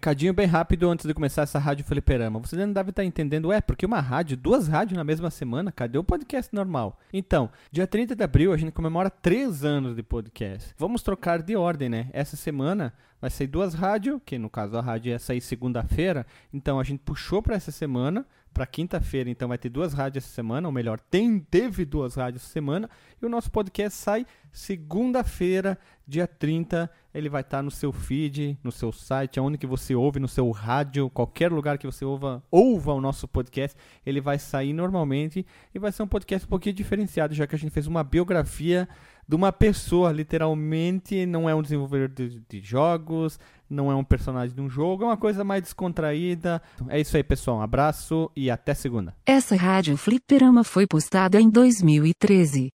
Recadinho bem rápido antes de começar essa rádio fliperama. Você não deve estar entendendo, é, porque uma rádio, duas rádios na mesma semana, cadê o podcast normal? Então, dia 30 de abril a gente comemora três anos de podcast. Vamos trocar de ordem, né? Essa semana vai sair duas rádios, que no caso a rádio ia sair segunda-feira, então a gente puxou para essa semana para quinta-feira, então vai ter duas rádios essa semana, ou melhor, tem, teve duas rádios essa semana, e o nosso podcast sai segunda-feira, dia 30, ele vai estar tá no seu feed, no seu site, aonde que você ouve, no seu rádio, qualquer lugar que você ouva, ouva o nosso podcast, ele vai sair normalmente, e vai ser um podcast um pouquinho diferenciado, já que a gente fez uma biografia de uma pessoa, literalmente, não é um desenvolvedor de, de, jogos, não é um personagem de um jogo, é uma coisa mais descontraída. É isso aí, pessoal. Um abraço e até segunda. Essa rádio Fliperama foi postada em 2013.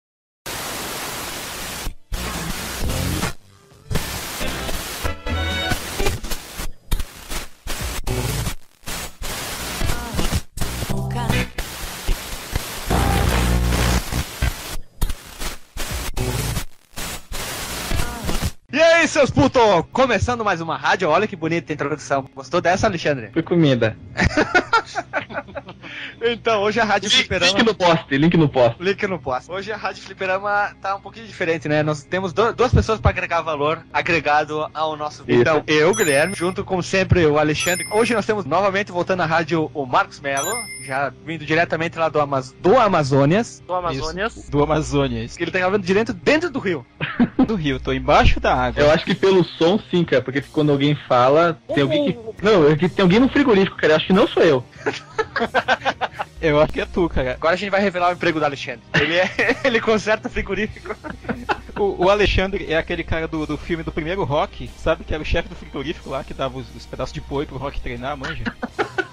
Seus putos! Começando mais uma rádio, olha que bonita a introdução. Gostou dessa, Alexandre? Foi comida. então, hoje a Rádio link, Fliperama. Link no post, link no post. Link no post. Hoje a Rádio Fliperama tá um pouquinho diferente, né? Nós temos do, duas pessoas para agregar valor agregado ao nosso vídeo. Então, eu, Guilherme, junto com sempre o Alexandre. Hoje nós temos novamente voltando à rádio o Marcos Melo, já vindo diretamente lá do, Amaz do Amazônias. Do Amazônias. Isso. Do Amazônias. Que ele tá gravando direto dentro do rio. do rio, tô embaixo da água. Eu acho que pelo som sim, cara, porque quando alguém fala, tem alguém que. Não, é que tem alguém no frigorífico, cara. Eu acho que não sou eu. Eu acho que é tu, cara. Agora a gente vai revelar o emprego do Alexandre. Ele, é, ele conserta frigorífico. O, o, Alexandre é aquele cara do, do filme do primeiro rock, sabe? Que era o chefe do frigorífico lá, que dava os, os pedaços de boi pro rock treinar, manja.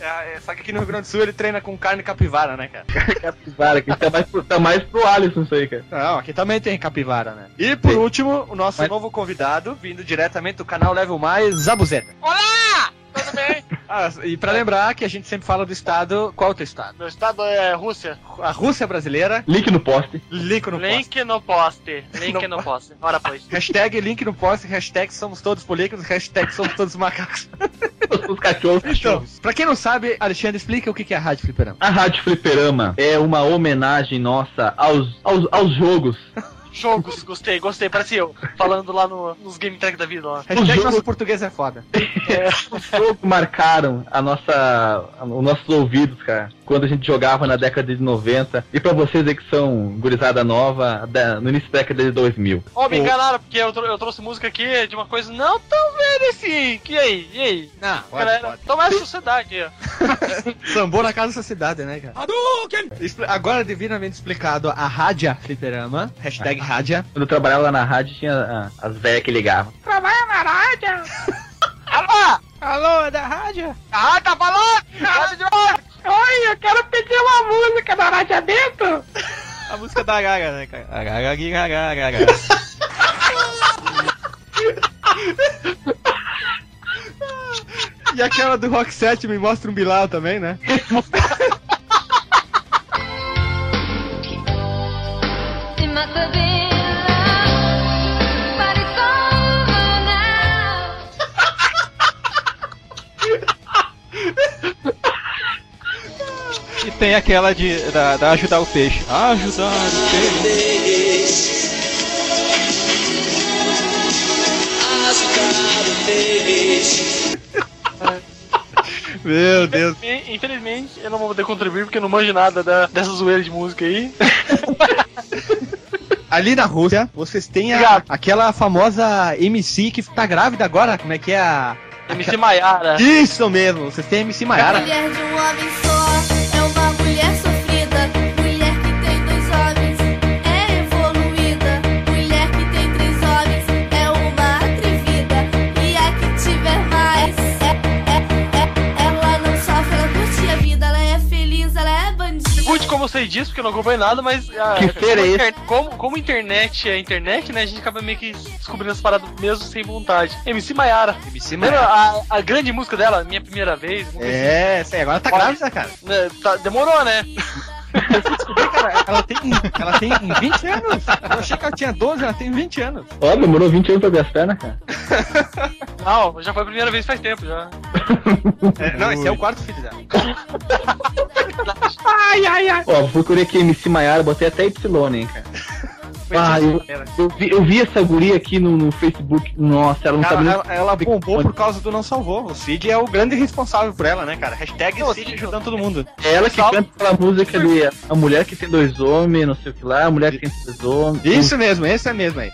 É, é, só que aqui no Rio Grande do Sul ele treina com carne capivara, né, cara? capivara, que tá mais, pro, tá mais pro Alisson isso aí, cara. Não, aqui também tem capivara, né? E por Sim. último, o nosso Mas... novo convidado, vindo diretamente do canal Level Mais, Zabuzeta. Olá! Tudo bem? Ah, e pra lembrar que a gente sempre fala do estado. Qual é o teu estado? Meu estado é Rússia. A Rússia brasileira. Link no post. Link no link. No post. Link no post. Ora, pois. Hashtag link no post. Hashtag somos todos políticos. Hashtag somos todos macacos. Os cachorros. Então, pra quem não sabe, Alexandre, explica o que é a Rádio Fliperama. A Rádio Fliperama é uma homenagem nossa aos, aos, aos jogos. Jogos, gostei, gostei. Parece eu falando lá no, nos Game Track da vida. Lá. Hashtag jogo... nosso português é foda. É. Os jogos marcaram a nossa, os nossos ouvidos, cara quando a gente jogava na década de 90. E pra vocês aí que são gurizada nova, da, no início da década de 2000. Ó, oh, me enganaram, porque eu, eu, trouxe música aqui de uma coisa não tão velha assim. E aí? E aí? Não, pode, Galera, pode. Então é a sociedade. Sambou na casa da sociedade, né, cara? Agora, devidamente explicado, a Rádia Fliperama, hashtag Rádia. Quando eu trabalhava lá na rádio, tinha as velhas que ligavam. Trabalha na rádio! Alô! Alô, é da rádio? Ah, tá falando? Rádio de Oi, eu quero pedir uma música da Rádio Dentro. A música da Gaga, né, cara? Gaga, E aquela do Rock 7 me mostra um Bilal também, né? E tem aquela de da, da ajudar o peixe. Ajudar o peixe. Ajudar o peixe. Meu Deus. Infelizmente, eu não vou poder contribuir porque eu não manjo nada da, dessa zoeira de música aí. Ali na Rússia, vocês têm a, aquela famosa MC que tá grávida agora. Como é que é a. MC Maiara. Isso mesmo, vocês têm a MC Maiara. Mulher de um homem só, é como eu sei disso, porque eu não acompanho nada, mas. Ah, que feira é esse? Como, como internet é internet, né? A gente acaba meio que descobrindo as paradas mesmo sem vontade. MC Maiara. MC Maiara. A, a, grande música dela, Minha Primeira Vez. É, sei, agora tá grávida, cara. Né, tá, demorou, né? descobri que ela, ela tem, ela tem 20 anos. Eu achei que ela tinha 12, ela tem 20 anos. Ó, demorou 20 anos pra ver as pernas, cara. Não, já foi a primeira vez faz tempo já. É, não, esse é o quarto filho dela. Ó, procurei aqui MC Maiara, botei até Y, hein, cara. Ah, eu, eu, vi, eu vi essa guria aqui no, no Facebook. Nossa, ela não sabe Ela, nem. ela, ela bombou por causa do Não Salvou. O Cid é o grande responsável por ela, né, cara? Hashtag Não, Cid Cid- ajudando todo mundo. É ela que canta aquela música de A Mulher que tem dois homens, não sei o que lá, a mulher que tem dois homens. Isso mesmo, esse é mesmo aí.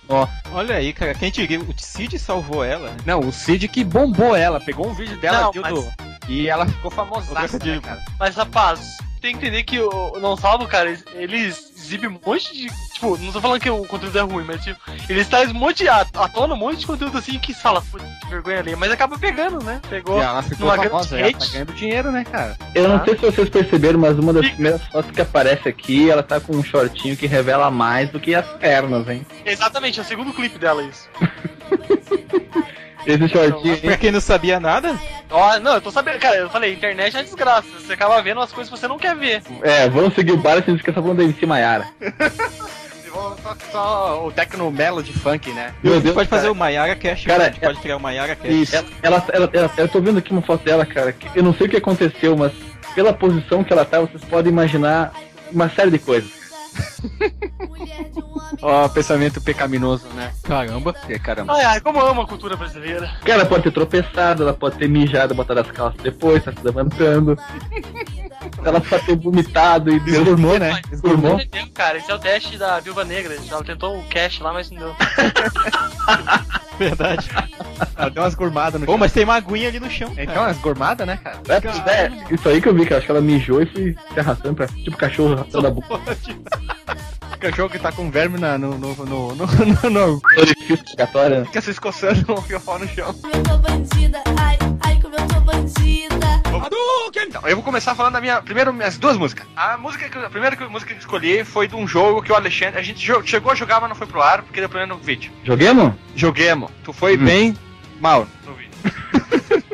Olha aí, cara, quem diria, o Cid salvou ela. né? Não, o Cid que bombou ela, pegou um vídeo dela Não, viu, mas- do- e ela ficou famosa, né, cara? Mas rapaz, tem que entender que o Não Salvo, cara, eles, exibem um monte de. Tipo, não tô falando que o conteúdo é ruim, mas tipo, eles trazem um monte de. à tona um monte de conteúdo assim que fala, pô, que vergonha ali. Mas acaba pegando, né? Pegou. E ela ficou famosa, ela tá ganhando dinheiro, né, cara? Eu não sei se vocês perceberam, mas uma das primeiras fotos que aparece aqui, ela tá com um shortinho que revela mais do que as pernas, hein? Exatamente, é o segundo clipe dela isso. Esse shortinho Pra quem não sabia nada, Ó, não, eu tô sabendo, cara, eu falei, internet é desgraça. Você acaba vendo as coisas que você não quer ver. É, vamos seguir o bar e não esqueça falando da MC Maiara. Só, só o Tecno Melody Funk, né? Meu você Deus, pode fazer o Mayara Cash, Cara, a gente pode criar o Mayara Cash. Isso. Ela, ela, ela, ela- eu tô vendo aqui uma foto dela, cara, que eu não sei o que aconteceu, mas pela posição que ela tá, vocês podem imaginar uma série de coisas. Mulher de um homem. Ó, pensamento pecaminoso, né? Caramba. É, caramba. Ai, ai, como eu amo a cultura brasileira. Ela pode ter tropeçado, ela pode ter mijado, botado as calças depois, tá se levantando. ela pode ter vomitado e deu Desgurmou, né? Desgurmou. Entendeu, cara? Esse é o teste da Viúva Negra. Ela tentou o cash lá, mas não deu. Verdade. Ela deu umas gourmadas no Pô, mas tem uma aguinha ali no chão. Então, umas gourmadas, né, cara? É, é, isso aí que eu vi, que eu acho que ela mijou e foi se arrastando pra. Tipo cachorro arrastando a boca. Cachorro que tá com verme na, no, no, no, no, no, no, né? Fica se escoçando o fiofó no chão. Como eu tô bandida. Ai, ai, como eu tô bandida. Então, eu vou começar falando da minha. Primeiro, minhas duas músicas. A música que, a primeira que- música que eu escolhi foi de um jogo que o Alexandre. A gente chegou a jogar, mas não foi pro ar, porque deu problema no vídeo. Joguemos? Joguemos. Tu foi Hum. bem mal no vídeo.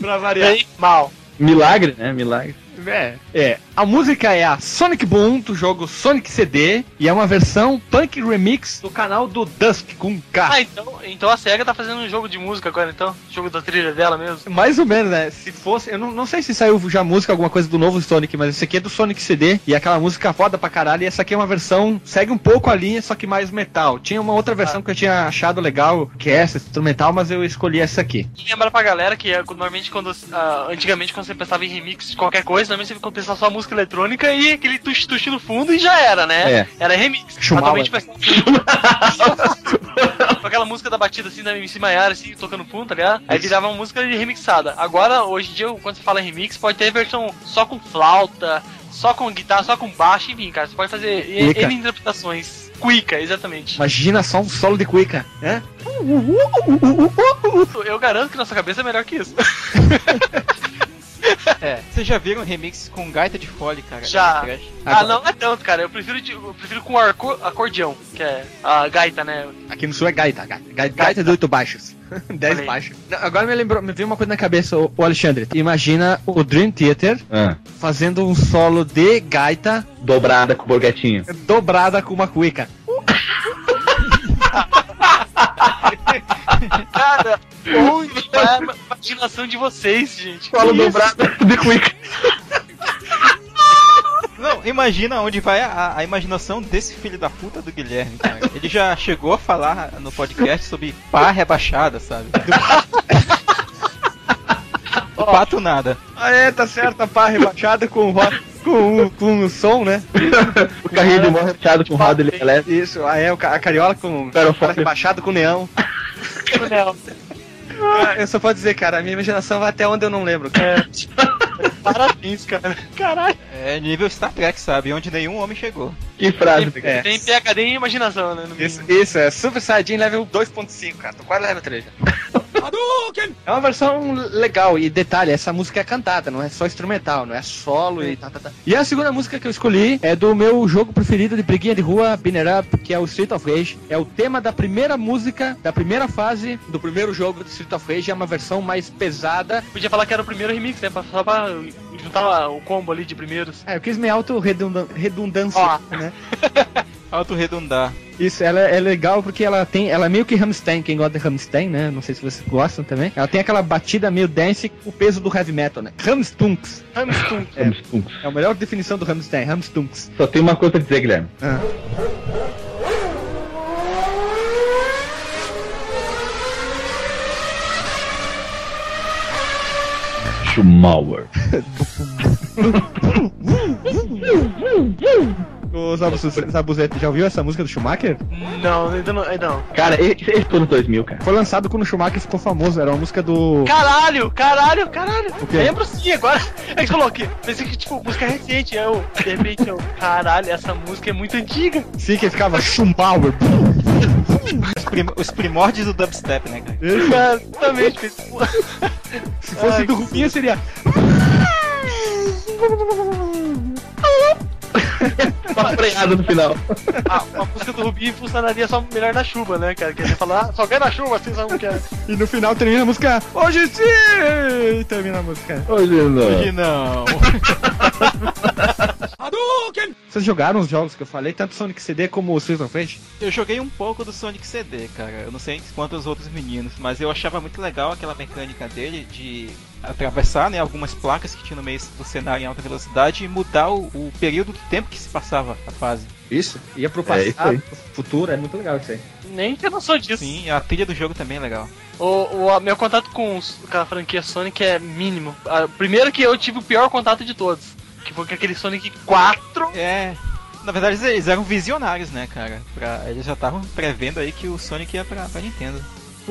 pra variar. Bem mal. Milagre, né? Milagre. É, é. A música é a Sonic Boom do jogo Sonic CD e é uma versão punk remix do canal do Dusk com K. Ah, então, então a SEGA tá fazendo um jogo de música agora, então? Jogo da trilha dela mesmo. Mais ou menos, né? Se fosse. Eu não, não sei se saiu já música, alguma coisa do novo Sonic, mas esse aqui é do Sonic CD e é aquela música foda pra caralho. E essa aqui é uma versão. Segue um pouco a linha, só que mais metal. Tinha uma outra versão que eu tinha achado legal, que é essa, instrumental, mas eu escolhi essa aqui. E lembra pra galera que é, normalmente quando. ah, antigamente quando você pensava em remix de qualquer coisa, normalmente você pensava só música eletrônica e aquele tuxi-tuxi no fundo e já era, né? É. Era remix. Chumava. Atualmente vai Com aquela música da batida assim da MC Maiara, assim, tocando fundo, tá ligado? Aí virava uma música remixada. Agora, hoje em dia, quando você fala em remix, pode ter versão só com flauta, só com guitarra, só com baixo, enfim, cara. Você pode fazer Cuica. N interpretações. Cuica, exatamente. Imagina só um solo de cuica, né? Eu garanto que nossa cabeça é melhor que isso. É, vocês já viram remix com gaita de fole, cara? Já. É. Ah, não é tanto, cara. Eu prefiro, de- eu prefiro com arco, acordeão, que é a gaita, né? Aqui no sul é gaita, gaita, gaita, gaita de oito baixos. Dez Falei. baixos. Não, Agora me lembrou, me veio uma coisa na cabeça, o, o Alexandre. Imagina o Dream Theater Ah, fazendo um solo de gaita dobrada com o borguetinho. dobrada com uma cuica. Cara, onde vai a imaginação de vocês, gente? Isso. dobrada de cuica. Não, imagina onde vai a, a imaginação desse filho da puta do Guilherme, cara. Ele já chegou a falar no podcast sobre pá rebaixada, sabe? Do pato nada. Ah, é, tá certo, a pá rebaixada com, ro- com, com o som, né? O carrinho de mão recheado com roda ele elétrico. Isso, aí é a cariola com Aerofólio. rebaixado com neão. Não, Ah, eu só posso dizer, cara, a minha imaginação vai até onde eu não lembro. Cara. parabéns, cara. Caralho. É nível Star Trek, sabe? Onde nenhum homem chegou. Que frase, Tem, É. tem PHD em imaginação, né? no Isso, isso, é Super Saiyajin level 2.5, cara. Tô quase level 3 já. É uma versão legal. E detalhe, essa música é cantada, não é só instrumental, não é solo e tá, tá, tá. E a segunda música que eu escolhi é do meu jogo preferido de briguinha de rua, Binner Up, que é o Street of Rage. É o tema da primeira música, da primeira fase do primeiro jogo do Street of Rage. É uma versão mais pesada. Podia falar que era o primeiro remix, né? Só pra juntar o combo ali de primeiros. É, eu quis me auto-redundância, Ó. né? Auto-redundar. Isso, ela é legal porque ela tem. Ela é meio que Rammstein, quem gosta de Rammstein, né? Não sei se vocês gostam também. Ela tem aquela batida meio dance com o peso do heavy metal, né? Ramstunks. Hamstung. É. É a melhor definição do Rammstein, Ramstunks. Só tem uma coisa pra dizer, Guilherme. Ah. Schumauer. Ô, Zabu- Zabuzete, já ouviu essa música do Schumacher? Não, ainda não. ainda não. Cara, esse, esse foi nos 2000, cara. Foi lançado quando o Schumacher ficou famoso, era uma música do. Caralho, caralho, caralho. O quê? Lembro sim agora. É que você falou que pensei que, tipo, música recente. Eu, de repente, eu, caralho, essa música é muito antiga. Sim, que ficava Schumauer. Os, prim- os primórdios do dubstep, né, cara? Exatamente. fez- Se fosse Ai, do Rubinho seria. Uma freada no final. Ah, a música do Rubi funcionaria só melhor na chuva, né, cara? Que ele fala, ah, só ganha na chuva, vocês sabem o que é. E no final termina a música. Hoje sim! E termina a música. Hoje não. Hoje não. Vocês jogaram os jogos que eu falei, tanto Sonic CD como o Street of Rage? Eu joguei um pouco do Sonic CD, cara. Eu não sei quanto os outros meninos, mas eu achava muito legal aquela mecânica dele de atravessar né, algumas placas que tinha no meio do cenário em alta velocidade e mudar o, o período do tempo que se passava a fase. Isso. Ia pro É, isso passado, aí. pro futuro, é muito legal isso aí. Nem tinha noção disso. Sim, a trilha do jogo também é legal. O, o a- meu contato com, os- com a franquia Sonic é mínimo. A, primeiro que eu tive o pior contato de todos. Que foi com aquele Sonic 4. É. Na verdade, eles- eram visionários, né, cara? Pra, eles já estavam prevendo aí que o Sonic ia pra, pra Nintendo.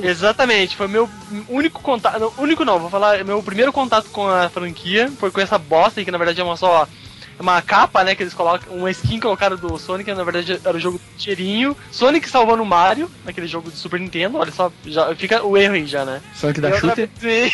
Exatamente, foi meu único contato. não, Único não, vou falar. Meu primeiro contato com a franquia foi com essa bosta aí, que na verdade é uma só. Uma capa, né? Que eles colocam. Uma skin colocaram do Sonic, na verdade era o jogo do cheirinho. Sonic salvando o Mario, naquele jogo de Super Nintendo. Olha só, já fica o erro aí já, né? Sonic da E Shooter. Sim.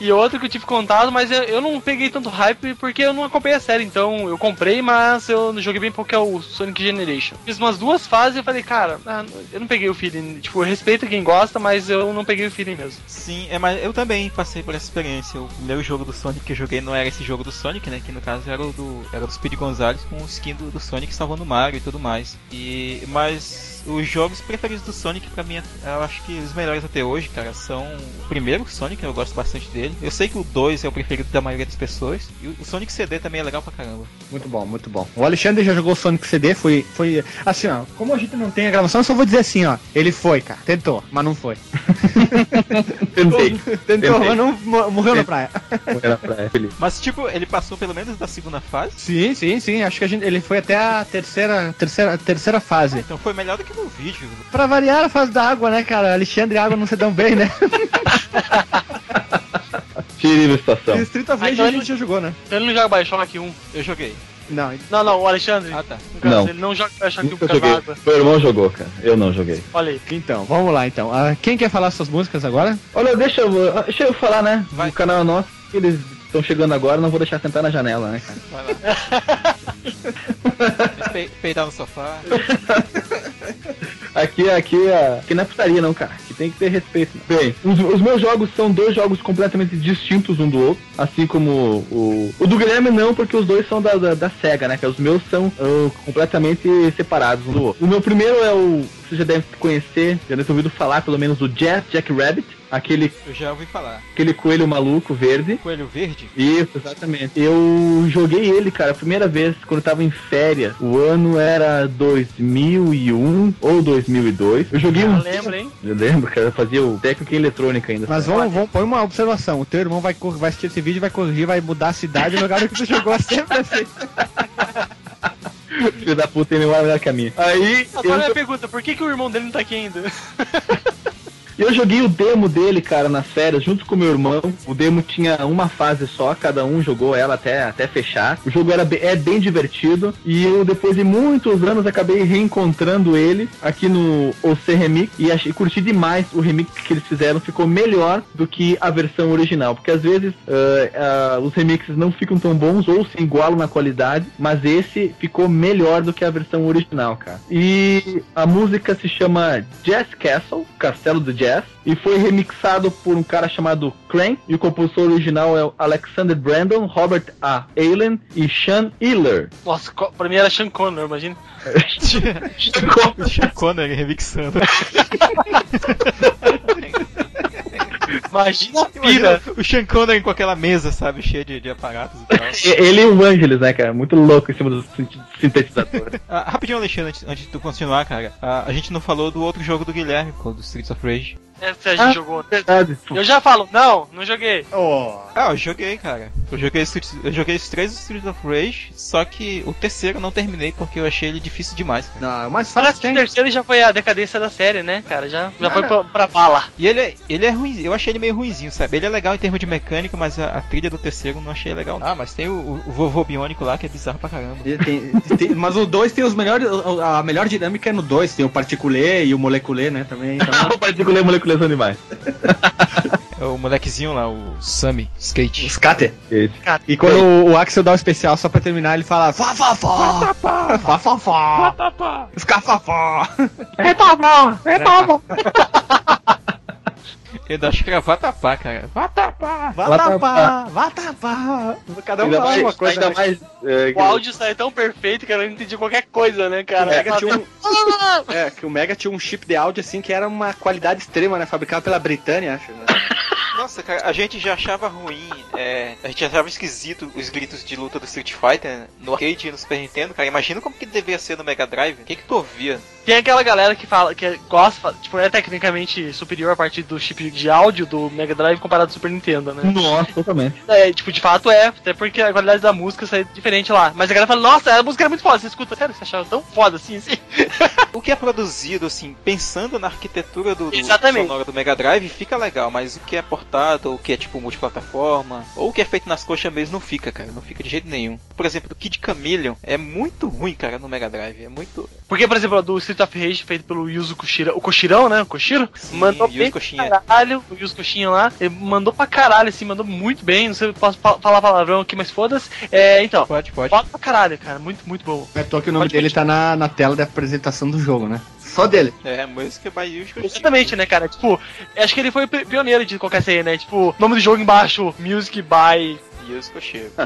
E outro que eu tive contato, mas eu, eu não peguei tanto hype porque eu não acompanhei a série. Então eu comprei, mas eu joguei bem pouco, que é o Sonic Generation. Fiz umas duas fases e falei, cara, ah, eu não peguei o feeling. Tipo, eu respeito quem gosta, mas eu não peguei o feeling mesmo. Sim, é, mas eu também passei por essa experiência. O primeiro jogo do Sonic que eu joguei não era esse jogo do Sonic, né? Que no caso era o do, era do Speed Gonzalez com o skin do, do Sonic salvando o Mario e tudo mais. E, mas os jogos preferidos do Sonic pra mim, eu acho que os melhores até hoje, cara, são o primeiro Sonic, eu gosto bastante dele. Eu sei que o 2 é o preferido da maioria das pessoas. E o- o Sonic CD também é legal pra caramba. Muito bom, muito bom. O Alexandre já jogou Sonic CD, foi, foi assim, ó. Como a gente não tem a gravação, eu só vou dizer assim, ó. Ele foi, cara. Tentou, mas não foi. Tentei. Tentou, Tentei. mas não mo- morreu na praia. Morrer na praia, feliz. Mas tipo, ele passou pelo menos da segunda fase. Sim, sim, sim. Acho que a gente, ele foi até a terceira, terceira, terceira fase. Então foi melhor do que no vídeo. Pra variar a fase da água, né, cara? Alexandre e água não se dão bem, né? Terrível situação. E Street of Ah, Rage então a ele- gente já jogou, né? Então ele não joga Bioshock 1. Eu joguei. Não, Não, não, o Alexandre. Ah tá. caso, Não. Ele não joga Bioshock 1 Nunca por causa da joguei. água. Meu irmão jogou, cara. Eu não joguei. Olha aí. então, vamos lá então. Ah, quem quer falar suas músicas agora? Olha, deixa eu, deixa eu falar, né? Vai. O canal é nosso. Eles estão chegando agora, não vou deixar sentar na janela, né, cara? Vai lá. Pe- Peidar no sofá. Aqui, aqui, aqui não é putaria não, cara. Aqui tem que ter respeito. Bem, os, os meus jogos são dois jogos completamente distintos um do outro. Assim como o, o do Guilherme não, porque os dois são da, da, da SEGA, né? Que os meus são ah, completamente separados um do outro. O meu primeiro é o... Você já deve conhecer, já deve ter ouvido falar pelo menos do Jazz Jack Rabbit. Aquele, Eu já ouvi falar. aquele coelho maluco verde. Coelho verde? Isso, exatamente. Eu joguei ele, cara, a primeira vez quando eu tava em férias. O ano era 2001 ou 2002. Eu joguei Eu um. lembro, hein? Eu lembro, cara, eu fazia o técnico em eletrônica ainda. Mas vamos, vamos pôr uma observação. O teu irmão vai, vai assistir esse vídeo, vai corrigir, vai mudar a cidade e o lugar que tu jogou sempre assim. Filho da puta, ele não é melhor que a minha. Aí, Agora eu, minha pergunta, por que, que o irmão dele não tá aqui ainda? E eu joguei o demo dele, cara, nas férias, junto com meu irmão. O demo tinha uma fase só, cada um jogou ela até, até fechar. O jogo era é bem divertido. E eu, depois de muitos anos, acabei reencontrando ele aqui no OC Remix. E achei, curti demais o remix que eles fizeram. Ficou melhor do que a versão original. Porque às vezes ah, ah, os remixes não ficam tão bons ou se igualam na qualidade. Mas esse ficou melhor do que a versão original, cara. E a música se chama Jazz Castle, Castelo do Jazz, e foi remixado por um cara chamado Clank, e o compositor original é o Alexander Brandon, Robert A. Allen e Sean Hiller. Nossa, pra mim era Sean Connor, imagina. Sean Connery remixando. Imagina a Imagina pira. o Sean Connery com aquela mesa, sabe, cheia de, de aparatos e tal. Ele e o Angeles, né, cara? Muito louco em cima do sin- sintetizador. Ah, rapidinho, Alexandre, antes, antes de tu continuar, cara. ah, a gente não falou do outro jogo do Guilherme, do Streets of Rage. Essa a gente Ah. jogou. Verdade. Eu já falo, não, não joguei. Ah, eu joguei, cara. Eu joguei, eu joguei os três Streets of Rage, só que o terceiro eu não terminei porque eu achei ele difícil demais, cara. Não, mas Parece que o terceiro já foi a decadência da série, né, cara? Já, já foi pra, pra bala. E ele é, ele é ruim, eu achei ele meio ruinzinho, sabe? Ele é legal em termos de mecânica, mas a, a trilha do terceiro eu não achei legal. Ah, mas tem o, o, o vovô biônico lá que é bizarro pra caramba. Tem- tem- mas o 2 tem os melhores. A melhor dinâmica é no 2. Tem o particulê e o moleculê, né? Também. Então, o particular molecular são demais. É o molequezinho lá, o Sammy Skate. Scatter. Esse. E quando o, o Axel dá o especial só pra terminar, ele fala Fá, fá, fá! Fá, fá, fá! Escafafó! Ele acho que era vatapá, cara. Vatapá! Vá tapar! Cada um fala uma coisa. ainda né? mais é, O áudio sai tão perfeito que eu não entendi qualquer coisa, né, O cara? Mega tinha um, é, que o Mega tinha um chip de áudio assim que era uma qualidade extrema, né? Fabricado pela Britânia, acho. Né? Nossa, cara, a gente já achava ruim, é, a gente achava esquisito os gritos de luta do Street Fighter no arcade e no Super Nintendo, cara. Imagina como que devia ser no Mega Drive. O que que tu ouvia? Tem aquela galera que fala, que gosta, tipo, é tecnicamente superior a partir do chip de áudio do Mega Drive comparado ao Super Nintendo, né? Nossa, totalmente. É, tipo, de fato é, até porque a qualidade da música sai diferente lá. Mas a galera fala, nossa, a música era muito foda, você escuta, sério, você achava tão foda assim, assim? O que é produzido, assim, pensando na arquitetura do, do sonora do Mega Drive, fica legal, mas o que é portado, ou o que é tipo multiplataforma, ou o que é feito nas coxas mesmo, não fica, cara, não fica de jeito nenhum. Por exemplo, o Kid Chameleon é muito ruim, cara, no Mega Drive, é muito... Porque, por exemplo, do Street of Rage, feito pelo Yuzo Koshiro, o Koshirão, né, o Koshiro, Sim, mandou Yuzo bem Koshinha. caralho, o Yuzo Koshinha lá, ele mandou pra caralho, assim, mandou muito bem, não sei se posso falar palavrão aqui, mas foda-se. É, então, Pode, pode. foda pra caralho, cara, muito, muito bom. É à toa que o nome Pode dele tá na, na tela da apresentação do jogo, né? Só dele. É, música by Yuzo Koshinha. Exatamente, né, cara? Tipo, acho que ele foi pioneiro de isso aí, né? Tipo, nome do jogo embaixo, Music by.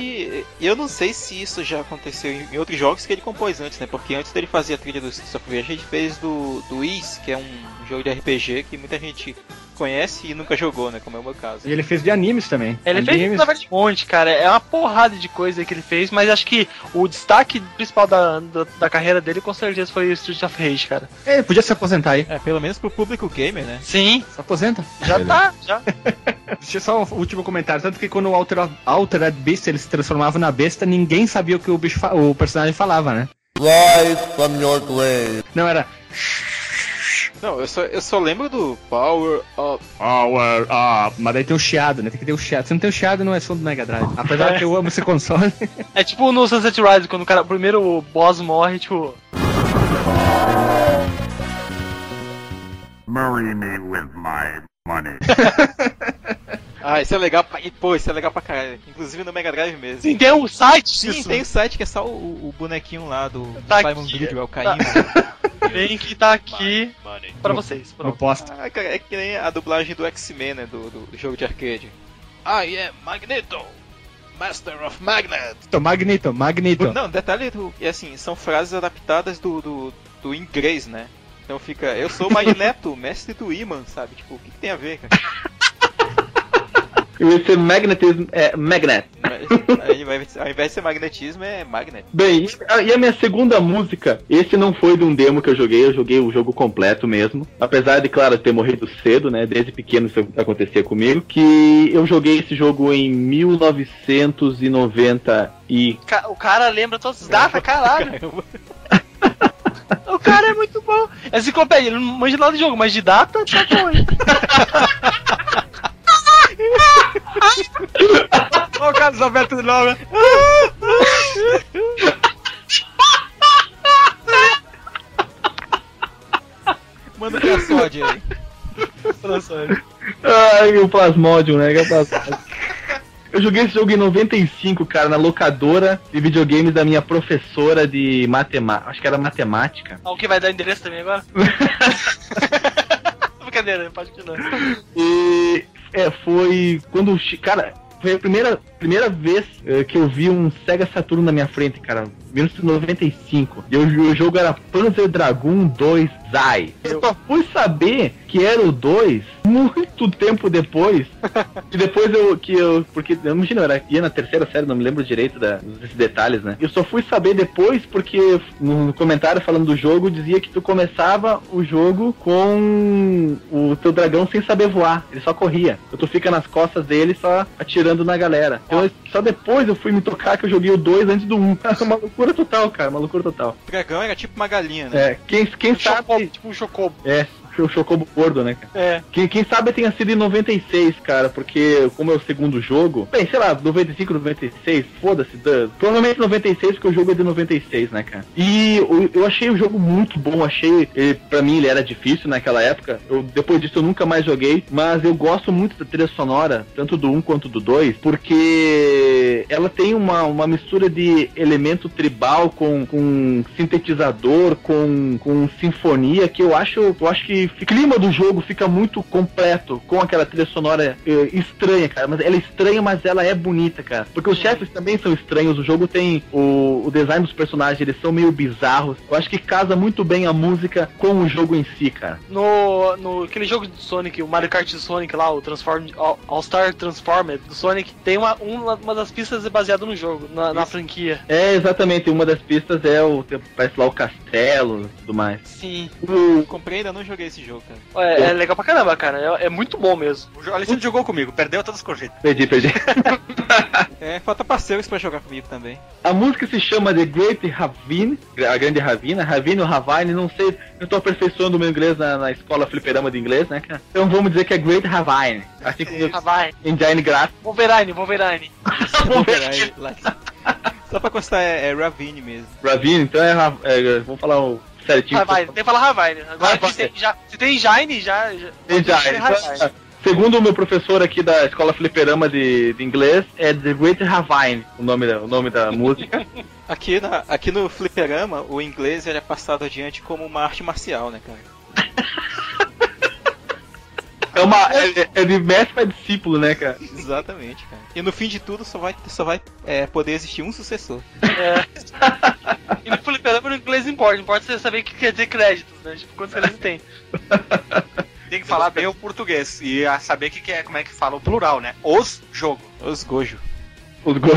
E eu não sei se isso já aconteceu em em outros jogos que ele compôs antes, né? Porque antes dele fazer a trilha do Streets of Rage, ele fez do, do Is, que é um jogo de RPG que muita gente conhece e nunca jogou, né? Como é o meu caso. E ele fez de animes também. Ele fez, animes. verdade, um monte, cara. É uma porrada de coisa que ele fez, mas acho que o destaque principal da, da, da carreira dele com certeza foi o Street of Rage, cara. É, ele podia se aposentar aí. É, pelo menos pro público gamer, né? Sim, Se aposenta. já tá, já. Deixa só um último comentário. Tanto que quando o Alter, Altered Beast ele se transformava na besta, ninguém sabia o que o, bicho fa- o personagem falava, né? Rise from your grave. Não, era Não, eu só, eu só lembro do Power Up. Power Up. Mas daí tem o chiado, né? Tem que ter o chiado. Se não tem o chiado, não é som do Mega Drive. Apesar que eu amo esse console. É tipo no Sunset Rise, quando o cara, o primeiro boss morre, tipo. Marry me with my money. Ah, isso é legal pra... e, Pô, isso é legal pra caralho. Inclusive no Mega Drive mesmo. Sim, tem um site Sim, disso. tem um site que é só o, o bonequinho lá do, do Tá Simon. Gridwell caindo. Tem que tá aqui pra vocês. Pronto. posto. Ah, é que nem a dublagem do X-Men, né? Do, do jogo de arcade. I am Magneto, Master of Magnet. Então, Magneto, Magneto. Não, detalhe do, é assim, são frases adaptadas do, do, do inglês, né? Então fica, eu sou Magneto, mestre do imã, sabe? Tipo, o que, que tem a ver, cara? E esse magnetismo é magnet. Vai- ao invés de ser magnetismo, é magnet. Bem, e a- minha segunda música, esse não foi de um demo que eu joguei, eu joguei o jogo completo mesmo. Apesar de, claro, ter morrido cedo, né? Desde pequeno isso acontecia comigo. Que eu joguei esse jogo em 1990 e. Ca- O cara lembra todas as datas, caralho. Caramba. O cara é muito bom. É enciclopédia, ele não manja nada de jogo, mas de data tá bom, hein? Olha o Carlos Alberto de novo. Manda pra sódia aí. Ai, o Plasmodium, né? Que é o Plasmodium. Eu joguei esse jogo em 95, cara, na locadora de videogames da minha professora de matemática. Acho que era matemática. O que vai dar endereço também agora? Brincadeira, pode continuar. E é, foi quando. Cara, foi a primeira, primeira vez eh, que eu vi um Sega Saturno na minha frente, cara. 1995. E o jogo era Panzer Dragoon 2 Zai. Eu só fui saber que era o 2 muito tempo depois. e depois eu. que eu Porque, eu imagino, eu ia na terceira série, não me lembro direito da- desses detalhes, né? Eu só fui saber depois porque no, comentário falando do jogo dizia que tu começava o jogo com o teu dragão sem saber voar. Ele só corria. Então tu fica nas costas dele só atirando na galera. Então, só depois eu fui me tocar que eu joguei o 2 antes do 1. uma loucura total, cara. Uma loucura total. O dragão era tipo uma galinha, né? É, quem, quem sabe. Tipo um chocobo. É, o Chocobo gordo, né? É. Quem, quem sabe tenha sido em 96, cara, porque como é o segundo jogo, bem, sei lá, 95, 96, foda-se, da- provavelmente 96, porque o jogo é de 96, né, cara? E o- eu achei o jogo muito bom, achei, ele, pra mim ele era difícil naquela época, eu, depois disso eu nunca mais joguei, mas eu gosto muito da trilha sonora, tanto do 1 quanto do 2, porque ela tem uma, uma mistura de elemento tribal com, com sintetizador, com, com sinfonia, que eu acho, eu acho que o clima do jogo fica muito completo com aquela trilha sonora eh, estranha, cara. Mas ela é estranha, mas ela é bonita, cara. Porque os chefes também são estranhos. O jogo tem o, o design dos personagens, eles são meio bizarros. Eu acho que casa muito bem a música com o jogo em si, cara. No, no aquele jogo do Sonic, o Mario Kart do Sonic lá, o Transform, All- All-Star Transformed do Sonic, tem uma, uma, uma das pistas baseada no jogo, na, na franquia. É, exatamente. Uma das pistas é o. Parece lá o castelo e tudo mais. Sim. O, Comprei ainda não joguei esse jogo, cara. É, é legal pra caramba, cara. É, é muito bom mesmo. O Alexandre jogou comigo, perdeu todas as corridas. perdi, perdi. É, falta parceiros pra jogar comigo também. A música se chama The Great Ravine, a grande Ravina, Ravine ou Ravine, não sei, eu tô aperfeiçoando o meu inglês na, na escola fliperama de inglês, né, cara? Então vamos dizer que é Great Ravine, assim como vai. Engine Grass. Wolverine, Wolverine. Lá- Só pra constar, é, é Ravine mesmo. Ravine, então é, é vamos falar o certinho. Ravine, tem que falar Ravine. Agora Ravine. se tem, já, se tem Jaine, já. já pode ser Então, segundo o meu professor aqui da escola fliperama de, de inglês, é The Great Ravine, o nome da, o nome da música. Aqui, na, aqui no fliperama, o inglês ele é passado adiante como uma arte marcial, né, cara? É uma, é, é de mestre pra discípulo, né, cara? Exatamente, cara. E no fim de tudo só vai, só vai é, poder existir um sucessor. É. E no fliperama no inglês importa, importa você saber o que quer dizer créditos, né? Tipo, quantos créditos tem. Tem que falar bem o português e a saber que que é, como é que fala o plural, né? Os jogo. Os Gojo. Os, go...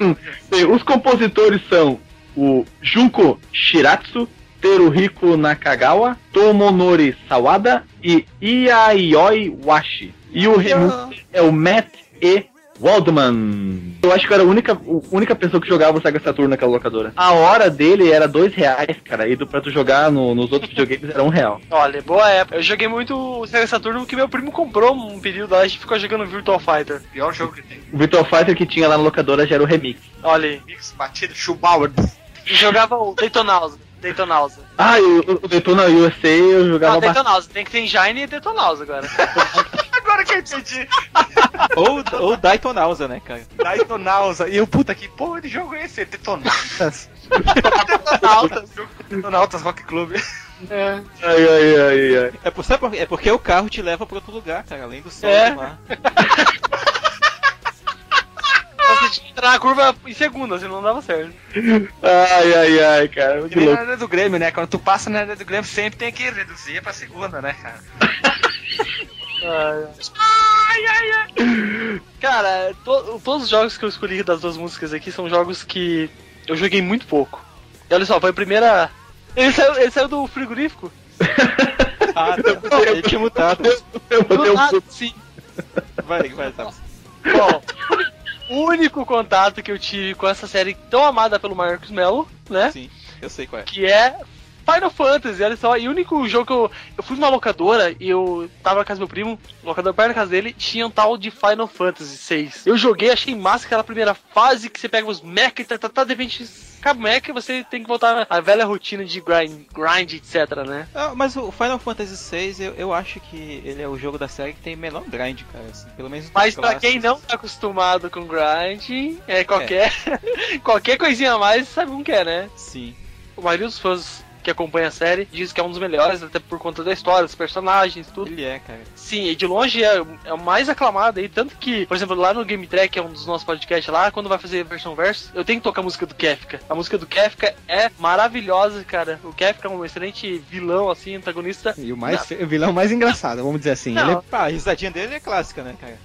Bem, os compositores são o Junko Shiratsu, Teruhiko Nakagawa, Tomonori Sawada e Iaioi Washi. E o remix é o Matt E. Waldman. Eu acho que eu era a única, a única pessoa que jogava o Sega Saturno naquela locadora. A hora dele era dois reais, cara. E do, pra tu jogar no- nos outros videogames era um real. Olha, boa época. Eu joguei muito o Sega Saturno porque meu primo comprou um período lá e a gente ficou jogando Virtual Fighter. Pior jogo que tem. O Virtual Fighter que tinha lá na locadora já era o remix. Olha aí. Mix, batido, Schubauer. E jogava o Daytonausa. Daytonausa. Ah, o, o Daytona USA eu jogava Não. Daytonausa. Tem que ter Engine e Daytonausa agora. Agora que eu entendi. Ou, ou Daytonausa, né, cara? Daytonausa. E eu, puta, que porra de jogo é esse? Detonautas. Detonautas. Detonautas Rock Club. É. Ai, ai, ai, ai. É, por, sabe por- é porque o carro te leva pra outro lugar, cara, além do sol É. mar. Você tinha que entrar na curva em segunda, senão não dava certo. Ai, ai, ai, cara. Que Que nem na louco. área do Grêmio, né? Quando tu passa na área do Grêmio, sempre tem que reduzir pra segunda, né, cara? Ai, ai, ai. Cara, to- todos os jogos que eu escolhi das duas músicas aqui são jogos que eu joguei muito pouco. E olha só, foi a primeira. Ele saiu, ele saiu do frigorífico? Ah, tá. Ele tinha mutado. Eu botei Do um nada, sim. Vai, vai, tá. Bom, o único contato que eu tive com essa série tão amada pelo Marcos Mello, né? Sim, eu sei qual é. Que é Final Fantasy, olha só. E o único jogo que eu. Eu fui numa locadora e eu tava na casa do meu primo, locador perto da casa dele, tinha um tal de Final Fantasy 6. Eu joguei, achei massa aquela primeira fase que você pega os mecha e tá, tá, tá, de repente acaba o mecha e você tem que voltar à velha rotina de grind, grind etc, né? Ah, mas o Final Fantasy VI, eu, eu acho que ele é o jogo da série que tem menor grind, cara. Assim, pelo menos Mas pra quem não tá acostumado com grind, é qualquer, qualquer coisinha a mais sabe como que é, né? Sim. A maioria dos fãs que acompanha a série diz que é um dos melhores, até por conta da história, dos personagens, tudo. Ele é, cara. Sim, e de longe é, é o mais aclamado aí. Tanto que, por exemplo, lá no Game Track, que é um dos nossos podcasts lá, quando vai fazer a versão verso, eu tenho que tocar a música do Kefka. A música do Kefka é maravilhosa, cara. O Kefka é um excelente vilão, assim, antagonista. E o, mais, o vilão mais engraçado, vamos dizer assim. Não. Ele é Ah, a risadinha dele é clássica, né, cara?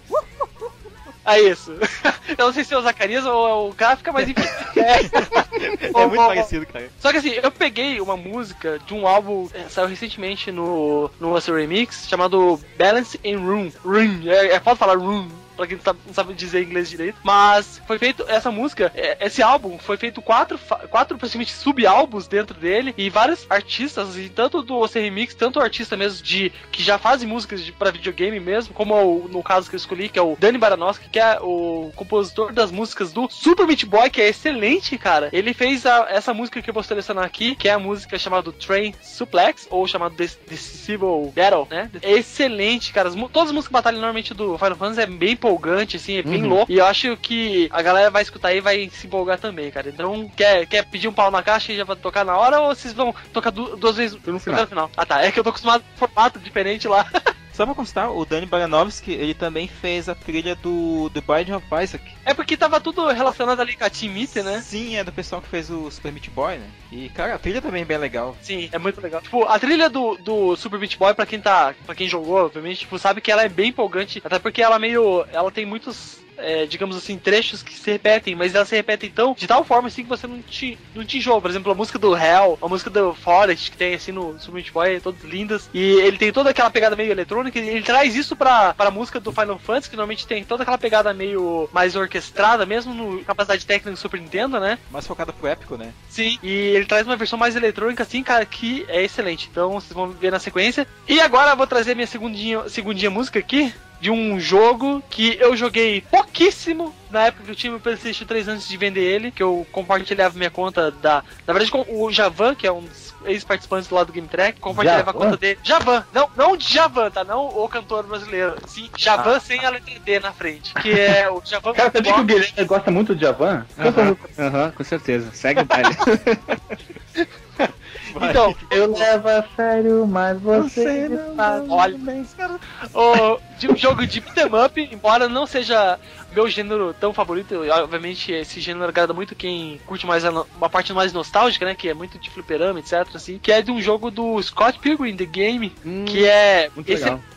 É isso. eu não sei se é o Zacarias ou é o Kafka, mas enfim. É, É muito parecido, cara. Só que assim, eu peguei uma música de um álbum que saiu recentemente no, no Remix chamado Balance in Room. Room, é, é foda falar room. Pra quem não sabe, dizer inglês direito. Mas foi feito essa música, é, esse álbum, foi feito quatro, quatro praticamente sub-álbuns dentro dele. E vários artistas, e tanto do OC Remix, tanto artista mesmo de que já fazem músicas de, pra videogame mesmo, como o- no caso que eu escolhi, que é o Dani Baranowski, que é o compositor das músicas do Super Meat Boy, que é excelente, cara. Ele fez a- essa música que eu vou selecionar aqui, que é a música chamada Train Suplex, ou chamada Decisive Battle, né? É excelente, cara. As todas as músicas de batalha normalmente do Final Fantasy é bem empolgante, assim, é bem louco. E eu acho que a galera vai escutar e vai se empolgar também, cara. Então, quer, quer pedir um pau na caixa e já vai tocar na hora, ou vocês vão tocar du- duas vezes no tocar no final? Ah tá, é que eu tô acostumado com formato diferente lá. Só pra constar, o Dani Baranovski, ele também fez a trilha do, do Binding of Isaac. É porque tava tudo relacionado ali com a Team Meet, né? Sim, é do pessoal que fez o Super Meat Boy, né? E, cara, a trilha também é bem legal. Sim, é muito legal. Tipo, a trilha do, do Super Beat Boy, pra quem tá. para quem jogou, obviamente, tipo, sabe que ela é bem empolgante. Até porque ela meio. Ela tem muitos. É, digamos assim, trechos que se repetem, mas elas se repetem tão de tal forma assim que você não te, não te enjoa. Por exemplo, a música do Hell, a música do Forest, que tem assim no Super Meat Boy, todas lindas. E ele tem toda aquela pegada meio eletrônica, e ele traz isso pra, pra música do Final Fantasy, que normalmente tem toda aquela pegada meio mais orquestrada, mesmo no capacidade técnica do Super Nintendo, né? Mais focada pro épico, né? Sim, e ele traz uma versão mais eletrônica, assim, cara, que é excelente. Então vocês vão ver na sequência. E agora eu vou trazer minha segundinha, segundinha música aqui. De um jogo que eu joguei pouquíssimo na época que eu tinha meu PlayStation 3 antes de vender ele, que eu compartilhava minha conta da. Na verdade, com o Javan, que é um dos ex-participantes lá do Game Track, compartilhava a Javan? conta dele. Javan, não, não de Javan, tá? Não o cantor brasileiro. Sim, Javan sem a letra D na frente. Que é o Javan Cara, sabia que o Guilherme gosta muito de Javan? Aham, aham, com certeza. Segue o baile. Então, Eu levo a sério, mas você, me faz. Olha, o, de um jogo de beat'em up, embora não seja meu gênero tão favorito, obviamente esse gênero agrada muito quem curte mais a uma parte mais nostálgica, né, que é muito de fliperama, etc, assim, que é de um jogo do Scott Pilgrim The Game, que é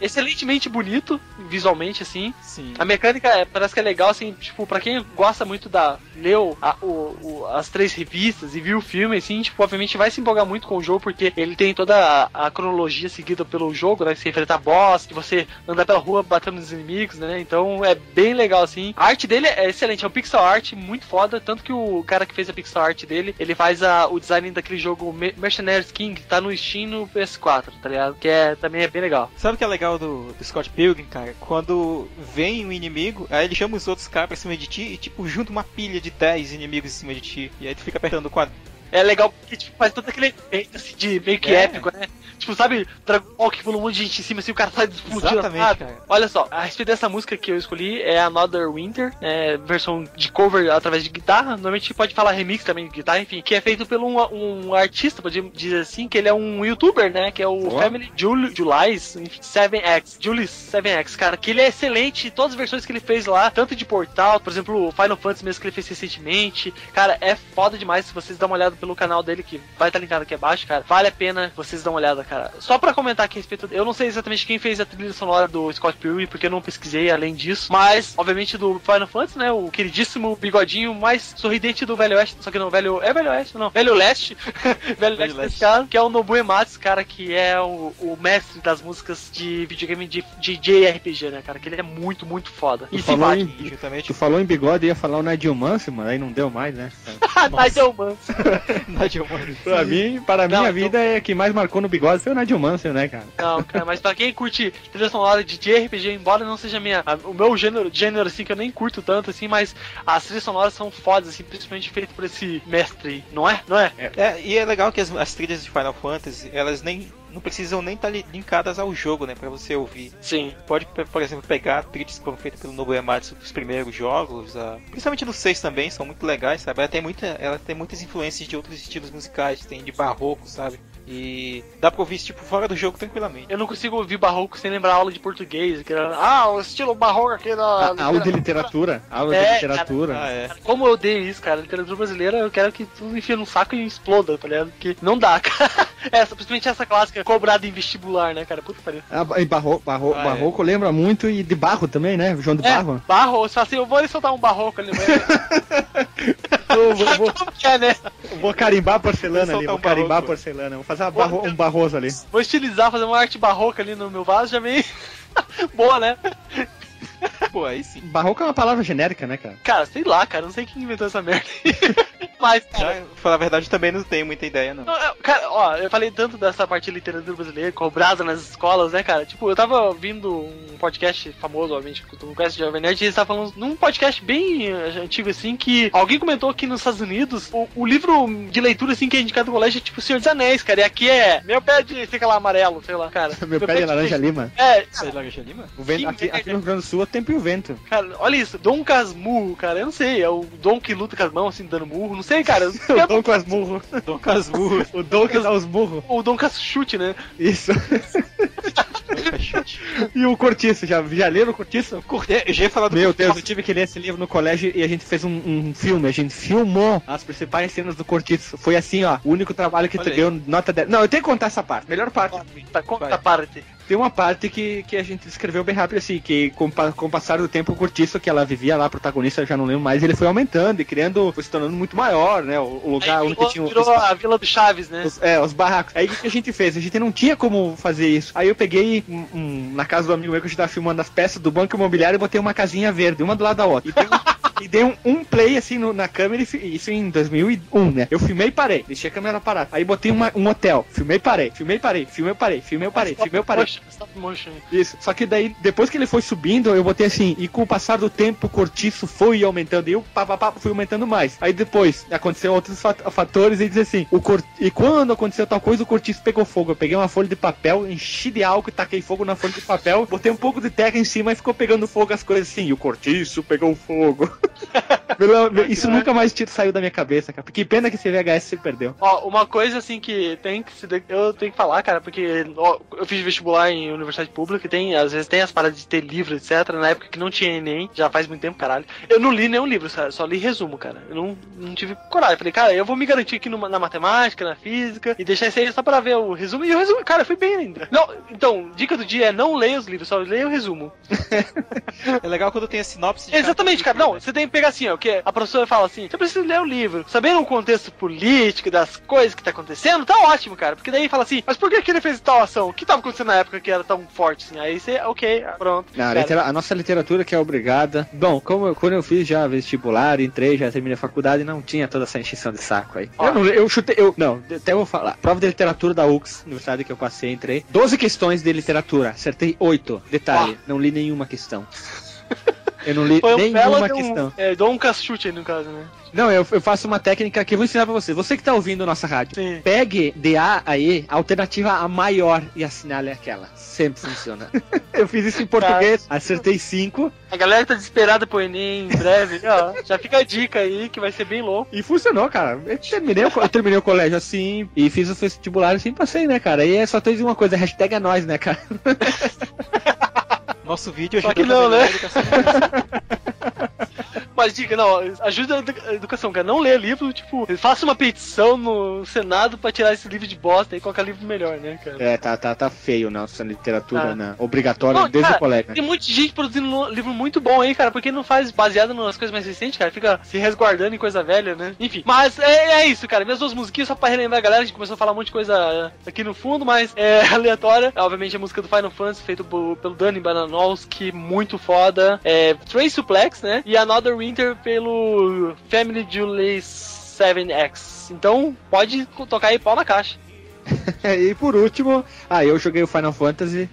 excelentemente bonito visualmente assim. Sim. A mecânica é- parece que é legal, assim, tipo, pra quem gosta muito da. leu a- o- o- as três revistas e viu o filme, assim, tipo, obviamente vai se empolgar muito com o jogo, porque ele tem toda a, a cronologia seguida pelo jogo, né? Que você enfrenta boss, que você anda pela rua batendo nos inimigos, né? Então é bem legal, assim. A arte dele é excelente, é um pixel art muito foda, tanto que o cara que fez a pixel art dele, ele faz a- o design daquele jogo Me- Mercenaries King, que tá no Steam no PS4, tá ligado? Que é, também é bem legal. Sabe o que é legal do, do Scott Pilgrim, cara? Quando vem um inimigo, aí ele chama os outros caras pra cima de ti e, tipo, junta uma pilha de 10 inimigos em cima de ti. E aí tu fica apertando o quadro. É legal porque tipo, faz todo aquele efeito assim, de meio que É. épico, né? Tipo, sabe, Dragon Ball que pulou um monte de gente em cima, assim, o cara sai explodindo. Exatamente, cara. Olha só, a respeito dessa música que eu escolhi é Another Winter, é, versão de cover através de guitarra. Normalmente pode falar remix também de guitarra, enfim, que é feito por um, um artista, pode dizer assim, que ele é um youtuber, né? Que é o. Family Jul Julies 7X. Julius 7X, cara, que ele é excelente. Todas as versões que ele fez lá, tanto de Portal, por exemplo, o Final Fantasy mesmo que ele fez recentemente. Cara, é foda demais se vocês dão uma olhada pelo canal dele, que vai estar linkado aqui abaixo, cara. Vale a pena vocês dar uma olhada, cara. Só pra comentar aqui a respeito. Eu não sei exatamente quem fez a trilha sonora do Scott Pilgrim, porque eu não pesquisei além disso. Mas, obviamente, do Final Fantasy, né? O queridíssimo bigodinho mais sorridente do Velho Oeste. Só que não, Velho. É Velho Oeste? Não, Velho Leste. Velho Leste, Leste. nesse caso, que é o Nobu Ematsu, cara, que é o, o mestre das músicas de videogame de, de JRPG, né, cara? Que ele é muito, muito foda. E Tu falou simpático. em- E juntamente Tu falou em bigode e ia falar o Nigel Mansell, mano, aí não deu mais, né? Nigel Mansell. Pra mim, para a Não, minha então- vida, é que mais marcou no bigode foi o Nigel Mansell, né, cara? Não, cara, mas pra quem curte trilha sonora de JRPG, embora não seja minha, a- o meu gênero, gênero, assim, que eu nem curto tanto, assim, mas as trilhas sonoras são fodas, assim, principalmente feito por esse mestre não é? Não é? É, e é legal que as, as trilhas de Final Fantasy, elas nem não precisam nem estar linkadas ao jogo, né, Pra você ouvir. Sim. Pode, por exemplo, pegar trilhas que foram feitas pelo Nobuo Ematsu dos primeiros jogos, a- principalmente no 6 também, são muito legais, sabe? Ela tem, muita, ela tem muitas influências de outros estilos musicais, tem de barroco, sabe? E dá pra ouvir isso, tipo, fora do jogo tranquilamente. Eu não consigo ouvir barroco sem lembrar a aula de português, que era, ah, o estilo barroco aqui da... A, aula de literatura. Aula É, de literatura. Ah, é. Como eu odeio isso, cara. Literatura brasileira, eu quero que tudo enfie no saco e exploda, tá ligado? Porque não dá, cara. Essa, principalmente essa clássica cobrada em vestibular, né, cara? Puta que pariu. Ah, e barro, barro, Ah, é. barroco lembra muito e de barro também, né? João de É, Barro. barro, você fala assim, eu vou ali soltar um barroco ali, mas... Eu vou, vou- Como que é, né? eu vou carimbar a porcelana Vou ali, vou carimbar a barroco. porcelana. Vou fazer barro- um barroso ali. Vou estilizar, fazer uma arte barroca ali no meu vaso, já vem... Boa, né? Pô, aí sim. Barroco é uma palavra genérica, né, cara? Cara, sei lá, cara, não sei quem inventou essa merda. Mas, cara, Já, pra falar a verdade, também não tenho muita ideia, não. Não, Cara, ó, eu falei tanto dessa parte de literatura brasileira, cobrada nas escolas, né, cara? Tipo, eu tava ouvindo um podcast famoso, obviamente, que tu não conhece de Jovem Nerd, e eles estavam falando num podcast bem eh, antigo, assim, que alguém comentou que nos Estados Unidos, o, o livro de leitura, assim, que é indicado no colégio é tipo Senhor dos Anéis, cara, e aqui é meu pé de, fica lá, amarelo, sei lá, cara. Meu pé de laranja lima. É, Sei lá, Laranja Lima? O vento, aqui, aqui no Rio Grande do Sul tempo e o vento. cara, olha isso, Dom Casmurro, cara, eu não sei, é o Dom que luta com as mãos, assim, dando murro, não sei, cara. O Dom com as murros. Dom Casmurro. O Dom que dá os burros. o Dom Caschute, né? Isso. E o Cortiço, já, já leram o Cortiço? É, eu já ia falar do Meu Deus, eu tive que ler esse livro no colégio e a gente fez um, um filme, a gente filmou as principais cenas do Cortiço. Foi assim, ó, o único trabalho que tu deu nota 10. Não, eu tenho que contar essa parte, melhor parte. Tá, conta a parte. Tem uma parte que, que a gente descreveu bem rápido assim, que com, com o passar do tempo o Cortiço, que ela vivia lá, protagonista, eu já não lembro mais, ele foi aumentando e criando, foi se tornando muito maior, né, o, o lugar Aí onde virou, tinha os, virou a Vila do Chaves, né? os- é, os barracos. Aí o que a gente fez? A gente não tinha como fazer isso. Aí eu peguei um- um- na casa do amigo meu que a gente tava filmando as peças do banco imobiliário e botei uma casinha verde, uma do lado da outra. E dei um, e dei um, um play assim no- na câmera, e isso em 2001, né? Eu filmei e parei, deixei a câmera parada. Aí botei uma- um hotel, filmei e parei, filmei e parei, filmei e parei, filmei e parei, filmei e parei. Stop motion. Isso. Só que daí, depois que ele foi subindo, eu botei assim, e com o passar do tempo, o cortiço foi aumentando, e eu pá, pá, pá, fui aumentando mais. Aí depois, aconteceu outros fat- fatores, e diz assim, o cor... e quando aconteceu tal coisa, o cortiço pegou fogo. Eu peguei uma folha de papel, enchi de álcool e taquei fogo na folha de papel, botei um pouco de terra em cima e ficou pegando fogo as coisas assim, e o cortiço pegou fogo. Isso nunca mais saiu da minha cabeça, cara. Que pena que esse VHS se perdeu. Ó, uma coisa assim que tem que se. de- Eu tenho que falar, cara, porque ó, eu fiz vestibular em universidade pública e tem, às vezes tem as paradas de ter livro, etc. Na época que não tinha Enem, já faz muito tempo, caralho. Eu não li nenhum livro, sabe? Só li resumo, cara. Eu não, não tive coragem. Falei, cara, eu vou me garantir aqui numa- na matemática, na física, e deixar isso aí só pra ver o resumo. E o resumo, cara, foi bem ainda. Não, então, dica do dia é não leia os livros, só leia o resumo. É legal quando tem a sinopse de Exatamente, cara. cada Não, livro, você tem pegar assim, ó, que a professora fala assim, você precisa ler o livro. Sabendo o contexto político das coisas que tá acontecendo, tá ótimo, cara. Porque daí fala assim, mas por que, que ele fez tal ação? O que tava acontecendo na época que era tão forte assim? Aí você, ok, pronto. Não, a, litera- a nossa literatura que é obrigada. Bom, como eu- quando eu fiz já vestibular, entrei, já terminei a faculdade, não tinha toda essa encheção de saco aí. Ó. Eu, não, eu chutei, eu, não, até vou falar. Prova de literatura da UX, universidade que eu passei, entrei. 12 questões de literatura, acertei 8. Detalhe, não li nenhuma questão. Eu não li Foi um nenhuma de questão. um, é, dou um cachute aí no caso, né? Não, eu, eu faço uma técnica que eu vou ensinar pra você. Você que tá ouvindo nossa rádio, Sim. pegue de A a E, alternativa a maior e assinale aquela. Sempre funciona. eu fiz isso em português, acertei 5 A galera tá desesperada pro Enem em breve, ó. Já fica a dica aí que vai ser bem louco. E funcionou, cara. Eu terminei, eu terminei o colégio assim e fiz o vestibular assim, passei, né, cara? E é só tem uma coisa, hashtag é nós, né, cara? Nosso vídeo Só que não, a melhorar né? a educação. Mas dica, não, ajuda a edu- a educação, cara. Não lê livro, tipo, faça uma petição no Senado pra tirar esse livro de bosta e colocar livro melhor, né, cara? É, tá, tá, tá feio nossa literatura Ah. né? obrigatória Não, desde cara, o colégio. Tem muita gente produzindo livro muito bom aí, cara, porque não faz baseado nas coisas mais recentes, cara. Fica se resguardando em coisa velha, né? Enfim, mas é, é isso, cara. Minhas duas musiquinhas só pra relembrar a galera. A gente começou a falar um monte de coisa aqui no fundo, mas é aleatória. Obviamente a música do Final Fantasy, feito por- pelo Danny Bananowski, muito foda. É Trace Suplex, né? E Another Winter pelo Family Julie 7X. Então, pode tocar aí pau na caixa. e por último, ah, eu joguei o Final Fantasy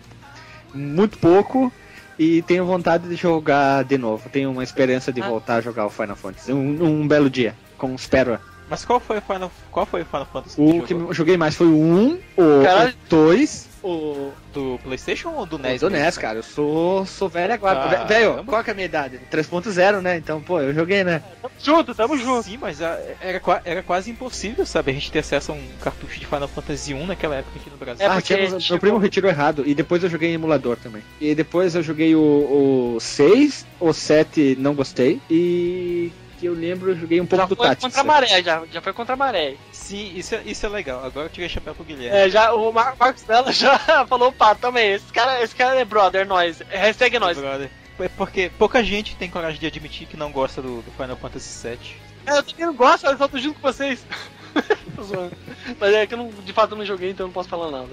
muito pouco e tenho vontade de jogar de novo. Tenho uma esperança de Ah. voltar a jogar o Final Fantasy um, um belo dia, com espero. Mas qual foi o Final, qual foi o Final Fantasy O que que jogou? eu joguei mais foi o 1, o Caralho. 2, o Do Playstation ou do NES? do NES, cara. Eu sou, sou velho agora. Caramba. Velho, qual que é a minha idade? 3.0, né? Então, pô, eu joguei, né? Tamo junto, tamo junto. Sim, mas ah, era, era quase impossível, sabe? A gente ter acesso a um cartucho de Final Fantasy 1 naquela época aqui no Brasil. É, ah, porque tínhamos- meu chegou- primo retirou errado. E depois eu joguei em emulador também. E depois eu joguei o, o 6, o 7 não gostei. E que eu lembro, eu joguei um pouco Já do foi contra a maré, já, já foi contra a maré. Sim, isso é, isso é legal. Agora eu tirei chapéu pro Guilherme. É, já, o Mar Marcos Della já falou, pá, também, esse cara, esse cara é brother, nós. Hashtag é nós. Brother. É porque pouca gente tem coragem de admitir que não gosta do, do Final Fantasy VII. É, eu também não gosto, eu só tô junto com vocês. Mas é que eu não, de fato eu não joguei, então eu não posso falar nada.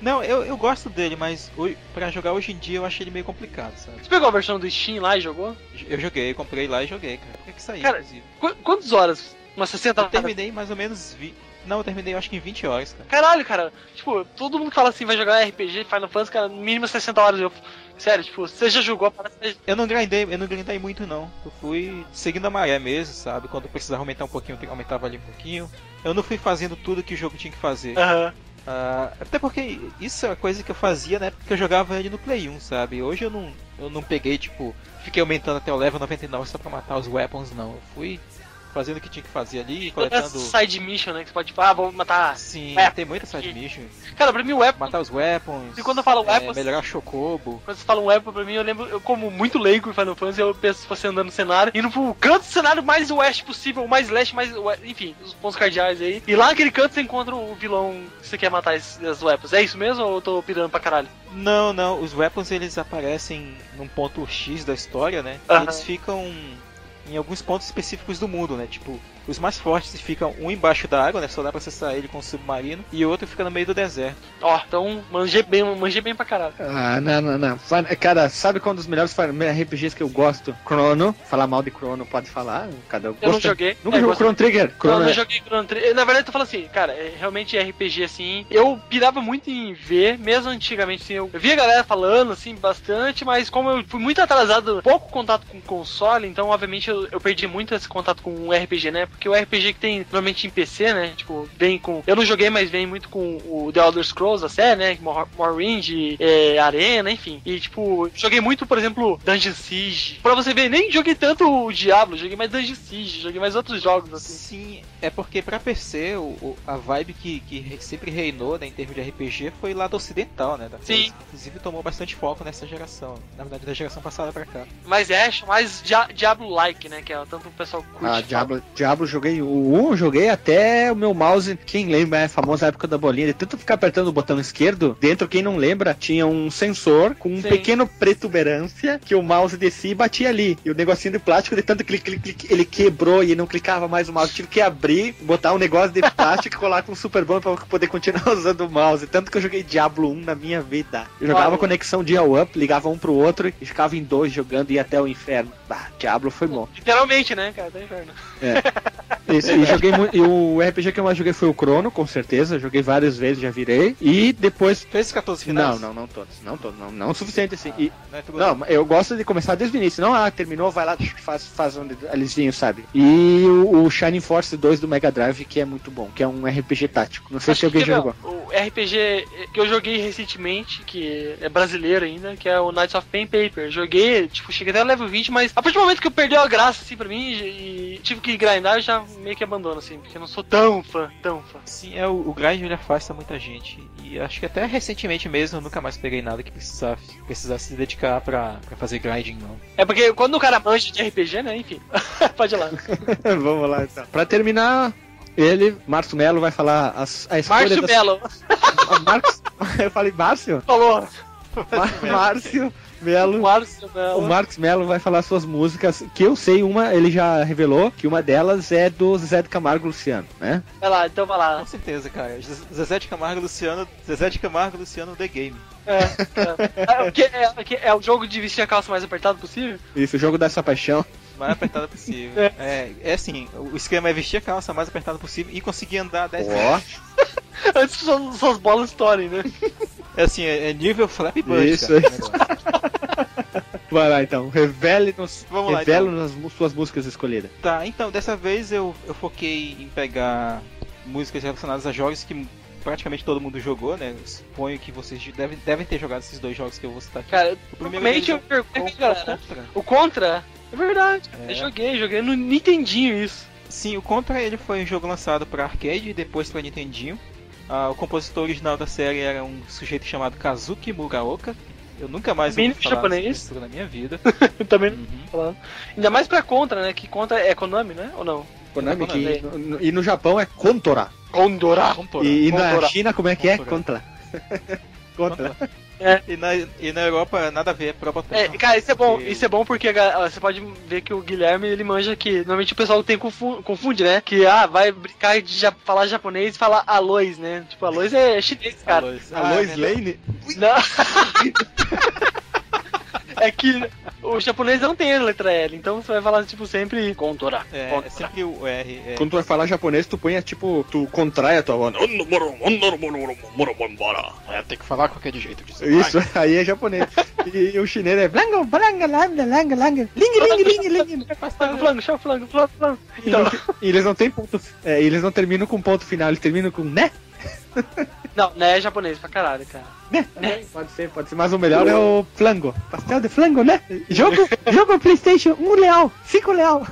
Não, eu, eu gosto dele, mas pra jogar hoje em dia eu achei ele meio complicado, sabe? Você pegou a versão do Steam lá e jogou? Eu joguei, comprei lá e joguei, cara. Por que que saiu, Cara, inclusive? Qu quantas horas? Umas 60 Eu horas? terminei mais ou menos. Vi... Não, eu terminei eu acho que em 20 horas, cara. Caralho, cara. Tipo, todo mundo que fala assim, vai jogar RPG, Final Fantasy, cara, mínimo 60 horas. Eu... Sério, tipo, você já jogou, parece Eu não grindei, eu não grindei muito não. Eu fui seguindo a maré mesmo, sabe? Quando eu precisava aumentar um pouquinho, eu aumentava ali um pouquinho. Eu não fui fazendo tudo que o jogo tinha que fazer. Aham. Ah, até porque isso é uma coisa que eu fazia na época que eu jogava ele no Play 1, sabe? Hoje eu não, eu não peguei, tipo, fiquei aumentando até o level 99 só pra matar os weapons, não. Eu fui fazendo o que tinha que fazer ali, essa coletando. side mission, né? Que você pode, tipo, ah, vou matar. Sim, É, tem muita side mission. Cara, pra mim o weapon. Matar os weapons. E quando eu falo é, weapons- melhorar Chocobo. Quando você fala um weapon pra mim, eu lembro, eu como muito leigo em Final Fantasy, eu penso você andando no cenário, indo pro canto do cenário mais oeste possível, mais leste, mais. oeste, Enfim, os pontos cardeais aí. E lá naquele canto você encontra o vilão que você quer matar esses, as weapons. É isso mesmo ou eu tô pirando pra caralho? Não, não, os weapons eles aparecem num ponto X da história, né? E Aham. eles ficam em alguns pontos específicos do mundo, né? Tipo, os mais fortes ficam um embaixo da água, né? Só dá pra acessar ele com o submarino, e o outro fica no meio do deserto. Ó, então manjei bem, manjei bem pra caralho. Ah, não, não, não. Cara, sabe qual é um dos melhores RPGs que eu gosto? Chrono. Falar mal de Chrono pode falar. Cada um Eu não joguei. Nunca É, jogou Chrono Trigger? Não, Chrono eu não é- joguei Chrono Trigger. Na verdade, eu tô falando assim, cara, é, realmente RPG assim. Eu pirava muito em ver, mesmo antigamente, assim, eu via a galera falando, assim, bastante, mas como eu fui muito atrasado, pouco contato com console, então, obviamente, eu, eu perdi muito esse contato com o RPG, né? Porque o RPG que tem normalmente em PC, né? Tipo, vem com. Eu não joguei, mas vem muito com o The Elder Scrolls, a série, né? Mor- Morrowind, é, Arena, enfim. E, tipo, joguei muito, por exemplo, Dungeon Siege. Pra você ver, nem joguei tanto o Diablo, joguei mais Dungeon Siege, joguei mais outros jogos, assim. Sim, é porque pra PC, o, o- a vibe que, que re- sempre reinou né, em termos de RPG foi lado ocidental, né? Da Sim. coisa. Inclusive tomou bastante foco nessa geração. Na verdade, da geração passada pra cá. mais action, mais dia- Diablo-like, né? Que é tanto o pessoal curte. Ah, Diablo, Diablo joguei o 1, joguei até o meu mouse, quem lembra, é a famosa época da bolinha, de tanto ficar apertando o botão esquerdo, dentro, quem não lembra, tinha um sensor com um Sim. pequeno protuberância que o mouse descia e batia ali. E o negocinho de plástico, de tanto clique, clique, clique, ele quebrou e não clicava mais o mouse. Tive que abrir, botar um negócio de plástico e colar com um super bom pra poder continuar usando o mouse. Tanto que eu joguei Diablo 1 na minha vida. Eu jogava Olha. conexão dial-up, ligava um pro outro e ficava em dois jogando e ia até o inferno. Bah, Diablo foi bom. Literalmente, né, cara? Tá inferno. Isso, e joguei. E o RPG que eu mais joguei foi o Chrono, com certeza. Joguei várias vezes, já virei. E depois. Fez os 14 finais? Não, não, não todos. Não todos, não, não o suficiente assim. E, Não, é não, eu gosto de começar desde o início. Não, ah, terminou, vai lá, faz, faz um alizinho, sabe? E o, o Shining Force 2 do Mega Drive, que é muito bom, que é um RPG tático. Não sei se Acho alguém que, já jogou. O RPG que eu joguei recentemente, que é brasileiro ainda, que é o Knights of Pen Paper. Joguei, tipo, cheguei até o level 20, mas a partir do momento que eu perdi a graça, assim, pra mim, e tive que grindar, já meio que abandono, assim, porque eu não sou tão fã, tão fã. Sim, é, o, o grind ele afasta muita gente. E acho que até recentemente mesmo eu nunca mais peguei nada que precisasse, precisasse se dedicar pra, pra fazer grinding, não. É porque quando o cara manja de RPG, né, enfim, pode ir lá. Vamos lá então. Pra terminar, ele, Márcio Melo, vai falar as, a escolha Márcio das- Melo, Marcos... Eu falei Márcio? falou. Mar- Márcio Melo. O Marcos Melo vai falar suas músicas, que eu sei uma, ele já revelou, que uma delas é do Zezé de Camargo Luciano, né? Vai lá, então vai lá. Com certeza, cara. Zezé de Camargo Luciano. Zezé de Camargo Luciano The Game. É, é. É, é, é o jogo de vestir a calça mais apertado possível? Isso, o jogo dessa paixão. mais apertada possível. É. é, assim, o esquema é vestir a calça mais apertada possível e conseguir andar 10 metros. Ó, Antes que suas, suas bolas estourem, né? É assim, é, é nível Flappy Bird, Isso, cara, isso. vai lá então. Revele-nos Vamos lá, revele-nos as suas músicas escolhidas. Tá, então, dessa vez eu, eu foquei em pegar músicas relacionadas a jogos que praticamente todo mundo jogou, né? Eu suponho que vocês devem, devem ter jogado esses dois jogos que eu vou citar aqui. Cara, o primeiro normalmente eu deles pergunto é o- pra é o galera. Contra. O Contra, é verdade. É. Eu joguei, joguei no Nintendinho isso. Sim, o Contra ele foi um jogo lançado para arcade e depois para Nintendinho. Ah, o compositor original da série era um sujeito chamado Kazuki Muraoka. Eu nunca mais ouvi falar japonês. na minha vida. Também não Uhum. falando. Ainda mais pra Contra, né? Que Contra é Konami, né? Ou não? Konami, Konami. que, no- e no Japão é Contora. Condora. Contora. E, e na. China, como é que é? Contora. Contra. Contra. E na, e na Europa nada a ver, é Probotector. É, cara, isso é bom. Porque- Isso é bom porque a- você pode ver que o Guilherme ele manja que normalmente o pessoal tem confu- confunde, né? Que ah, vai brincar de ja- falar japonês e falar Alois, né? Tipo, Alois é chinês, cara. Aloys. A Lois é, Lane? Não. é que o japonês não tem a letra L, então você vai falar tipo sempre Contora. É, é Contora. sempre o R. É. Quando tu vai falar japonês, tu põe, tipo, tu contrai a tua voz. É, tem que falar qualquer jeito disso. Isso, aí é japonês. E, o chinês é blango, blanga, langa, langa, langa, ling, ling, ling, ling. Flango, flango, flango, flango, flango. E, Então, e eles não tem ponto. É, eles não terminam com ponto final, eles terminam com né? Não, né, é japonês pra caralho, cara. Né? Pode ser, pode ser. Mas o melhor é o flango. Pastel de flango, né? Jogo, jogo Playstation, um leal, cinco leal.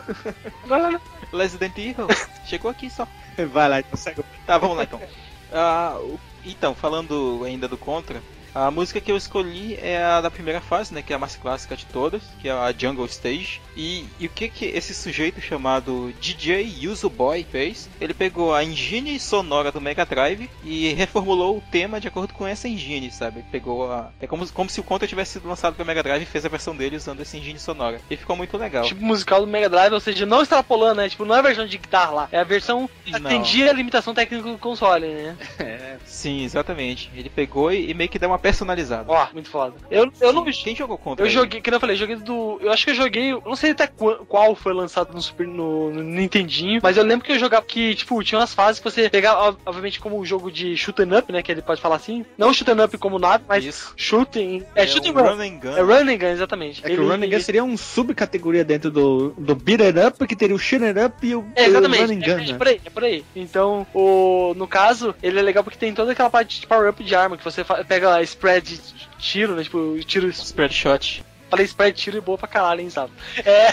Vai lá, né? Resident Evil. Chegou aqui só. Vai lá, então segue. Tá, vamos lá então. Ah, então, falando ainda do Contra, a música que eu escolhi é a da primeira fase, né, que é a mais clássica de todas, que é a Jungle Stage. E, e o que que esse sujeito chamado DJ Yuzu Boy fez? Ele pegou a engine sonora do Mega Drive e reformulou o tema de acordo com essa engine, sabe? Pegou a é como, como se o Contra tivesse sido lançado para Mega Drive e fez a versão dele usando essa engine sonora. E ficou muito legal. Tipo musical do Mega Drive, ou seja, não extrapolando, né? Tipo, não é a versão de guitarra lá, é a versão que atendia a limitação técnica do console, né? Sim, exatamente. Ele pegou e, e meio que deu uma personalizada. Ó, muito foda. Eu, eu não Quem jogou Contra? Eu aí? joguei, que eu falei, joguei do. Eu acho que eu joguei. Eu não sei até qu- qual foi lançado no Super no, no Nintendinho, mas eu lembro que eu jogava que, tipo, tinha umas fases que você pegava, ob- obviamente, como o jogo de shoot 'em up, né? Que ele pode falar assim. Não shoot 'em up como nada, mas Isso. shooting. É, shooting o run. Run and Gun. É run and gun, exatamente. É que o Running Gun seria um subcategoria dentro do, do Beat It Up, que teria o Shoot It Up e o, É, o exatamente, Running é, Gun, é né? por aí, é por aí. Então, o, no caso, ele é legal porque tem toda aquela parte de power-up de arma, que você pega spread tiro, né? Tipo, tiro Spread Shot. Falei spread tiro e boa pra caralho, hein, sabe? É...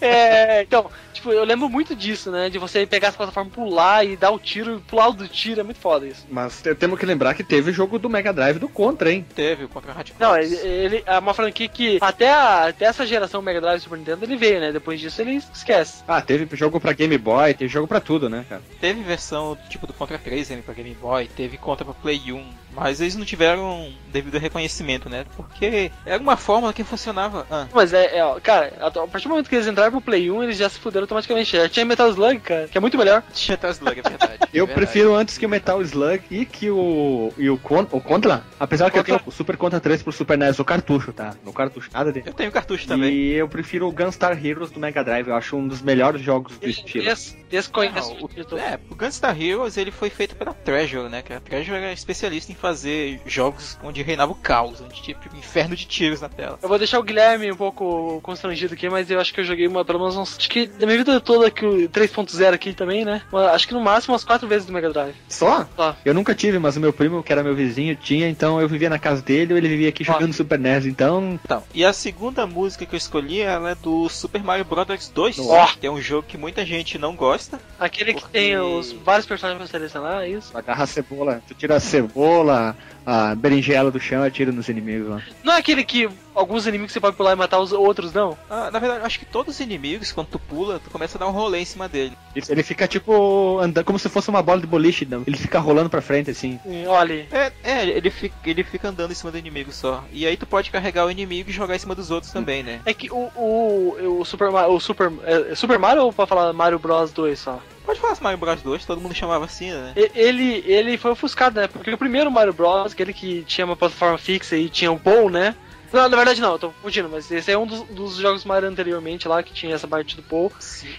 é, Então, tipo, eu lembro muito disso, né? De você pegar as plataformas, pular e dar o tiro, pular o do tiro, é muito foda isso. Mas te- temos que lembrar que teve jogo do Mega Drive do Contra, hein? Teve o Contra Hardcore. Não, ele, ele é uma franquia que até, a- até essa geração Mega Drive e Super Nintendo ele veio, né? Depois disso ele esquece. Ah, teve jogo pra Game Boy, teve jogo pra tudo, né, cara? Teve versão tipo do Contra 3 né, pra Game Boy, teve Contra pra Play 1, mas eles não tiveram devido reconhecimento, né? Porque era uma que funcionava. Ah, Mas é, é, ó, cara, a partir do momento que eles entraram pro Play 1, eles já se fuderam automaticamente. Já tinha Metal Slug, cara, que é muito melhor. tinha até Slug, é verdade. Eu é verdade. prefiro antes que o Metal Slug e que o. e o, Con, o Contra. Apesar que eu tenho o Super Contra 3 pro Super NES, o cartucho, tá? No cartucho, nada de. Eu tenho cartucho também. E eu prefiro o Gunstar Heroes do Mega Drive, eu acho um dos melhores jogos do estilo. Des, Não, desconheço. o, é, o Gunstar Heroes ele foi feito pela Treasure, né? Que a Treasure era especialista em fazer jogos onde reinava o caos, onde tinha tipo, inferno de tiros na tela. Eu vou deixar o Guilherme um pouco constrangido aqui, mas eu acho que eu joguei uma, pelo menos uns. Acho que da minha vida toda que o 3.0 aqui também, né? Acho que no máximo umas quatro vezes do Mega Drive. Só? Só. Eu nunca tive, mas o meu primo, que era meu vizinho, tinha, então eu vivia na casa dele e ele vivia aqui Ó. jogando Super NES, então. Então, e a segunda música que eu escolhi ela é do Super Mario Bros 2, Ó. que é um jogo que muita gente não gosta. Aquele que Porque- tem os vários personagens pra selecionar, é isso? Agarra a cebola, tu tira a cebola, a berinjela do chão e atira nos inimigos lá. Não é aquele que alguns inimigos você pode pular e matar os outros, não? Ah, na verdade, eu acho que todos os inimigos, quando tu pula, tu começa a dar um rolê em cima dele. Ele fica tipo andando como se fosse uma bola de boliche, não. Ele fica rolando pra frente assim. E Olha aí. É, é ele, fica, ele fica andando em cima do inimigo só. E aí tu pode carregar o inimigo e jogar em cima dos outros também, né? É que o, o, o Super Mario. O Super, é, Super Mario ou pode falar Mario Bros 2 só? Pode falar Mario Bros 2, todo mundo chamava assim, né? Ele, ele foi ofuscado, né? Porque o primeiro Mario Bros, aquele que tinha uma plataforma fixa e tinha um bowl, né? Não, na verdade não, eu tô confundindo, mas esse é um dos, dos jogos Mario anteriormente lá, que tinha essa parte do Paul.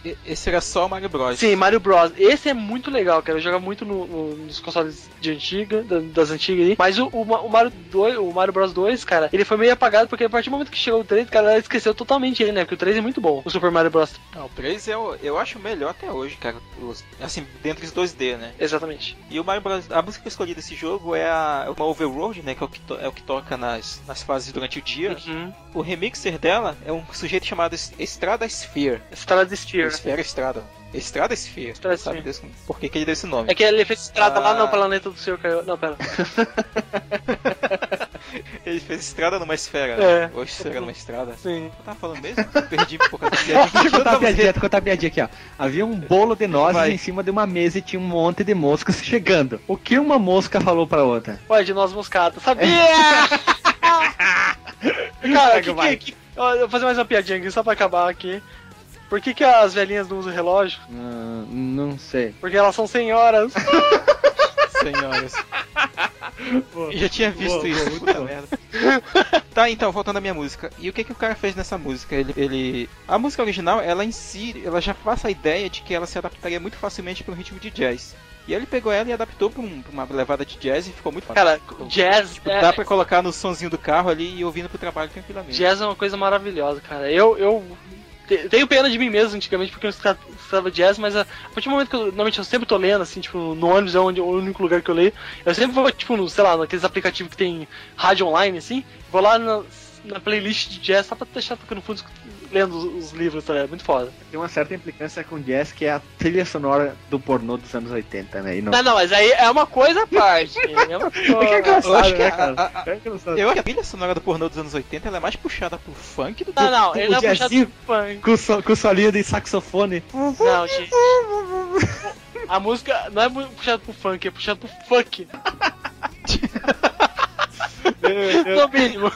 E- Esse era só o Mario Bros. Sim, Mario Bros. Esse é muito legal, cara. Eu jogava muito no- no- nos consoles de antiga, da- das antigas aí. Mas o, o o Mario 2, o Mario Bros 2, cara, ele foi meio apagado porque a partir do momento que chegou o 3, cara, ela esqueceu totalmente ele, né? Porque o 3 é muito bom, o Super Mario Bros. Não, o 3 é o, eu acho o melhor até hoje, cara. Assim, dentre os 2D, né? Exatamente. E o Mario Bros. A música que eu escolhi desse jogo é a, uma Overworld, né? Que é o que, to- é o que toca nas, nas fases durante o dia. Uhum. O remixer dela é um sujeito chamado Es- Estrada Sphere. Estrada de Sphere. Esfera Estrada. Estrada Sphere. Estrada Sphere. desse- por que, que ele deu esse nome? É que ele fez estrada lá Ah. no planeta do Senhor Caiu. Não, pera. Ele fez estrada numa esfera. É. Ou esfera numa estrada. Sim. Eu tava falando mesmo? Perdi por causa da piadinha. Deixa eu contar a piadinha, contar a piadinha aqui, ó. Havia um bolo de nozes Vai. em cima de uma mesa e tinha um monte de moscas chegando. O que uma mosca falou pra outra? Ué, de noz moscada. Sabia! Cara, que, que, que, eu vou fazer mais uma piadinha aqui, só pra acabar aqui. Por que, que as velhinhas não usam relógio? Ah, não sei. Porque elas são senhoras. Senhoras. Eu já tinha visto boa, isso, puta merda. tá, então, voltando à minha música. E o que que o cara fez nessa música? Ele, ele... A música original, ela em si, ela já passa a ideia de que ela se adaptaria muito facilmente para um ritmo de jazz. E ele pegou ela e adaptou pra, um- pra uma levada de jazz e ficou muito fácil. Cara, jazz. Tipo, é, dá pra colocar no sonzinho do carro ali e ouvindo pro trabalho tranquilamente. Jazz é uma coisa maravilhosa, cara. Eu, eu tenho pena de mim mesmo antigamente porque eu escutava jazz, mas a, a partir do momento que eu, normalmente eu sempre tô lendo, assim, tipo, no ônibus é onde, o único lugar que eu leio, eu sempre vou, tipo, no, sei lá, naqueles aplicativos que tem rádio online, assim, vou lá na, na playlist de jazz só pra deixar tocando fundo lendo os, os livros, tá ligado? Muito foda. Tem uma certa implicância com jazz que é a trilha sonora do pornô dos anos 80, né? E não... Não, não, mas aí é uma coisa à parte. é uma É é coisa. engraçado, Eu acho que né, a- cara? a- a- É. Eu acho que a trilha sonora do pornô dos anos 80 ela é mais puxada pro funk do que Não, não, o ele não é puxado jazzinho- pro funk. Com, so, com solinho de saxofone. Não, gente. A música não é puxada pro funk, é puxada pro funk. No mínimo.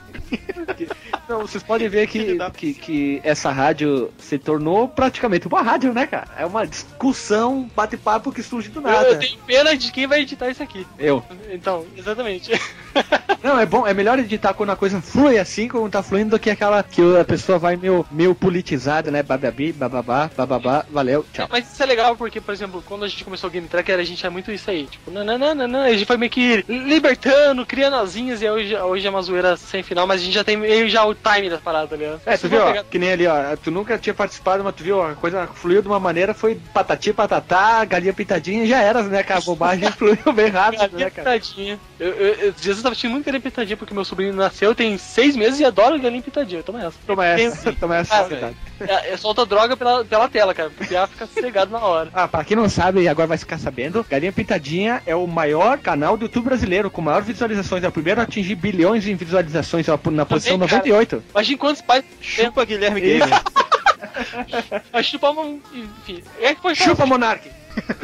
Não, vocês podem ver que, que, que essa rádio se tornou praticamente uma rádio, né, cara? É uma discussão, bate-papo que surge do Eu, nada. eu tenho pena de quem vai editar isso aqui. Eu. Então, exatamente. Não, é bom, é melhor editar quando a coisa flui assim, como tá fluindo, do que aquela que a pessoa vai meio, meio politizada, né? Bababi, bababá, bababá, valeu, tchau. Mas isso é legal porque, por exemplo, quando a gente começou o Game Tracker, a gente é muito isso aí. Tipo, nananana, a gente foi meio que libertando, criando asinhas e hoje, hoje é uma zoeira sem final, mas a gente já tem meio já o time das paradas, tá ligado? É, tu viu, ó, pegar- que nem ali, ó, tu nunca tinha participado, mas tu viu, ó, a coisa fluiu de uma maneira, foi patati, patatá, galinha pintadinha já era, né, cara, a bobagem fluiu bem rápido, Galinha né, cara. pitadinha. Eu, eu, eu, eu tava assistindo muito galinha pitadinha porque meu sobrinho nasceu tem seis meses e adora galinha pitadinha. Toma essa. Toma essa, toma essa, Cara. É, é, solta droga pela, pela tela, cara. Porque ela fica cegado na hora. Ah, pra quem não sabe e agora vai ficar sabendo, Galinha Pintadinha é o maior canal do YouTube brasileiro, com maior visualizações. É o primeiro a atingir bilhões em visualizações, na posição cara. 98. Imagina quantos pais. Chupa Guilherme Gamer. Vai chupar uma. Enfim. É que foi Chupa, Monark!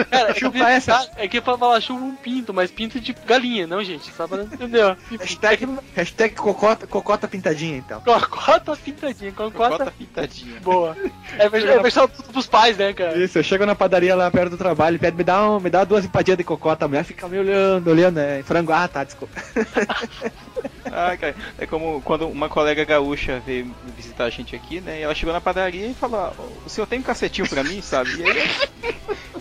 Cara, é chupa que, essa. É que pra falar chupa um pinto, mas pinto de galinha, não, gente. Só pra entendeu? Hashtag, hashtag cocota, cocota Pintadinha, então. Cocota pintadinha, cocota. Cota pintadinha. Boa. É, é versão tudo pros pais, né, cara? Isso, eu chego na padaria lá perto do trabalho, pede, me dá, um, me dá duas empadinhas de cocota, a mulher fica me olhando, olhando, é frango, ah, tá, desculpa. Ah, cara, é como quando uma colega gaúcha veio visitar a gente aqui, né? E ela chegou na padaria e falou: "Ah, O senhor tem um cacetinho pra mim, sabe? E aí.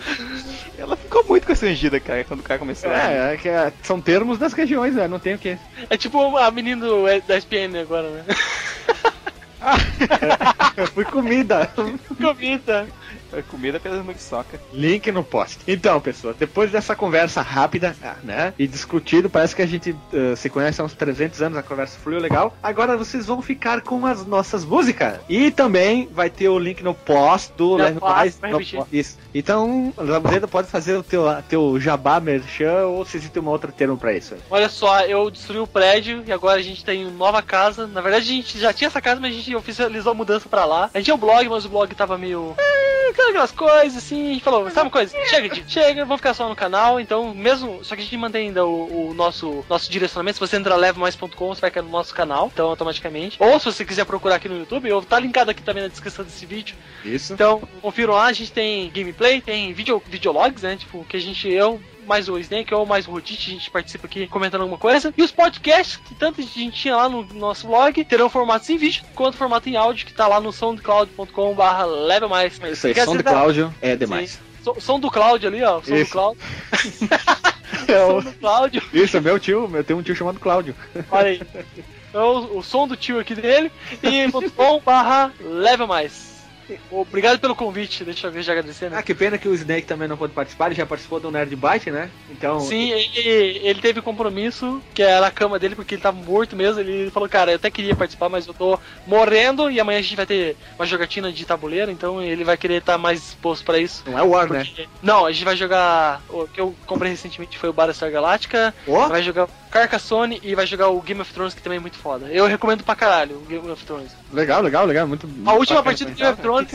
ela ficou muito constrangida, cara, quando o cara começou a. É, é que é, são termos das regiões, né, não tem o que. É tipo a menina do, é, da SPN agora, né? Foi comida. Comida. É comida pelas muriçoca. Link no post. Então, pessoal, depois dessa conversa rápida, ah, né, e discutido, parece que a gente eh, se conhece há uns 300 anos, a conversa fluiu legal. Agora vocês vão ficar com as nossas músicas. E também vai ter o link no post do post, Mais. po- Isso. Então, Lambreta pode fazer o teu, teu jabá, merchan, ou se existe um outro termo pra isso. aí. Olha só, eu destruí o prédio e agora a gente tem uma nova casa. Na verdade, a gente já tinha essa casa, mas a gente oficializou a mudança pra lá. A gente tinha o blog, mas o blog tava meio. "Ah, Aquelas coisas assim. A gente falou, sabe uma coisa? Chega, chega, vou ficar só no canal. Então, mesmo. Só que a gente mantém ainda o, o nosso, nosso direcionamento. Se você entrar levamais.com, você vai cair no nosso canal, então automaticamente. Ou se você quiser procurar aqui no YouTube, eu tá linkado aqui também na descrição desse vídeo. Isso. Então, confiram lá, a gente tem gameplay, tem video, videologs, né? Tipo, que a gente, eu mais o Snake ou mais o Rodite, a gente participa aqui comentando alguma coisa. E os podcasts, que tanto a gente tinha lá no nosso blog, terão formatos em vídeo, quanto formato em áudio, que tá lá no soundcloud.com barra level mais. Isso aí, som Cláudio é demais. Som, som do Cláudio ali, ó. Som do Isso. Cláudio. É som o- do Cláudio. Isso, meu tio, eu tenho um tio chamado Cláudio. Olha aí. Então, o, o som do tio aqui dele. E .com barra level mais. Obrigado pelo convite, deixa eu ver já agradecer, né? Ah, que pena que o Snake também não pôde participar, ele já participou do Nerd Byte, né? Então. Sim, ele, ele teve compromisso, que era a cama dele, porque ele tava morto mesmo. Ele falou, cara, eu até queria participar, mas eu tô morrendo e amanhã a gente vai ter uma jogatina de tabuleiro, então ele vai querer estar mais disposto pra isso. Não é War, né? Porque- Não, a gente vai jogar. O que eu comprei recentemente foi o Battlestar Galactica. Ó, Vai jogar Carcassonne e vai jogar o Game of Thrones, que também é muito foda. Eu recomendo pra caralho o Game of Thrones. legal, legal, legal. Muito. A última partida do. Game of Thrones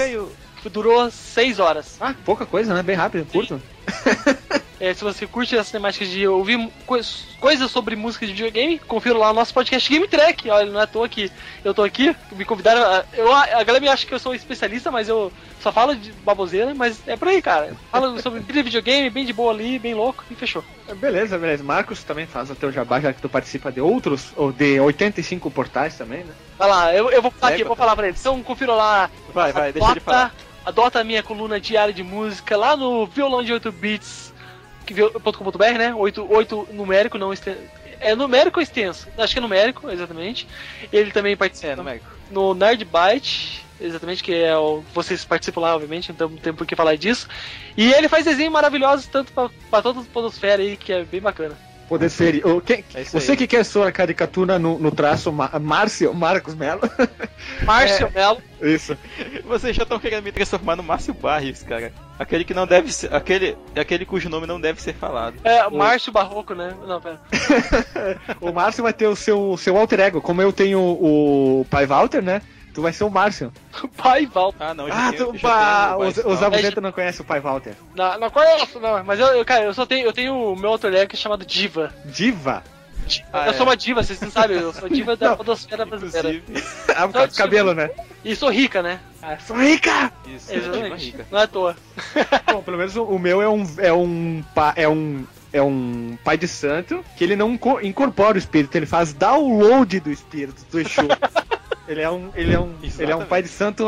durou 6 horas. Ah, pouca coisa, né? Bem rápido, curto. É, se você curte as temáticas de ouvir coi- coisas sobre música de videogame, confira lá o nosso podcast Game Track. Olha, não é à toa que eu tô aqui, me convidaram. a- Eu, a galera me acha que eu sou especialista, mas eu só falo de baboseira, mas é por aí, cara. Fala sobre videogame, bem de boa ali, bem louco, e fechou. Beleza, beleza. Marcos também faz o teu jabá, já que tu participa de outros, ou de 85 portais também, né? Vai lá, eu, eu vou falar aqui, Égua. eu vou falar pra eles. Então confira lá. Vai, vai, deixa ele falar. Adota a minha coluna diária de música lá no violão de 8 bits, .com.br, né? 8, 8 numérico, não extenso. É numérico ou extenso? Acho que é numérico, exatamente. Ele também participa É, numérico. no Nerd Byte, exatamente, que é o. Vocês participam lá, obviamente, então não tem por que falar disso. E ele faz desenhos maravilhosos, tanto pra toda a podosfera aí, que é bem bacana. Poder ser. o- quem- É você aí. que quer sua caricatura no, no traço Márcio, Marcos Melo. Márcio Melo. Isso. Vocês já estão querendo me transformar no Márcio Barrios, cara. Aquele que não deve ser. Aquele, aquele cujo nome não deve ser falado. É, Márcio Barroco, né? Não, pera. o Márcio vai ter o seu, seu alter ego. Como eu tenho o pai Walter, né? Tu vai ser o Márcio. Pai Val. Ah, não, Ah, tenho, tu, pá, tenho o os, os não. abusetas não conhecem o pai Walter. Não, não conheço, não. Mas eu, eu, cara, eu só tenho, eu tenho o meu outro ego que é chamado Diva. Diva. Ah, eu é. sou uma diva, vocês não sabem, eu sou diva da Não, podosfera brasileira. Ah, por causa do cabelo, né? E sou rica, né? Ah, Sou rica! isso, exatamente. rica. Não é à toa. Bom, pelo menos o, meu é um é um é um é um pai de santo que ele não inco- incorpora o espírito, ele faz download do espírito do Exu. Ele é um, ele é um, ele é um Exatamente. pai de santo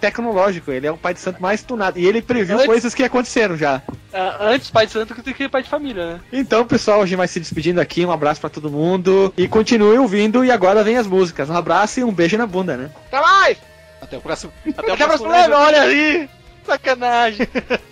tecnológico, ele é um pai de santo mais tunado. E ele previu Antes- coisas que aconteceram já. Ah, antes pai de santo do que pai de família, né? Então, pessoal, a gente vai se despedindo aqui. Um abraço pra todo mundo. E continue ouvindo. E agora vem as músicas. Um abraço e um beijo na bunda, né? Até mais! Até o próximo. Até o Até a próximo olha ali! Sacanagem!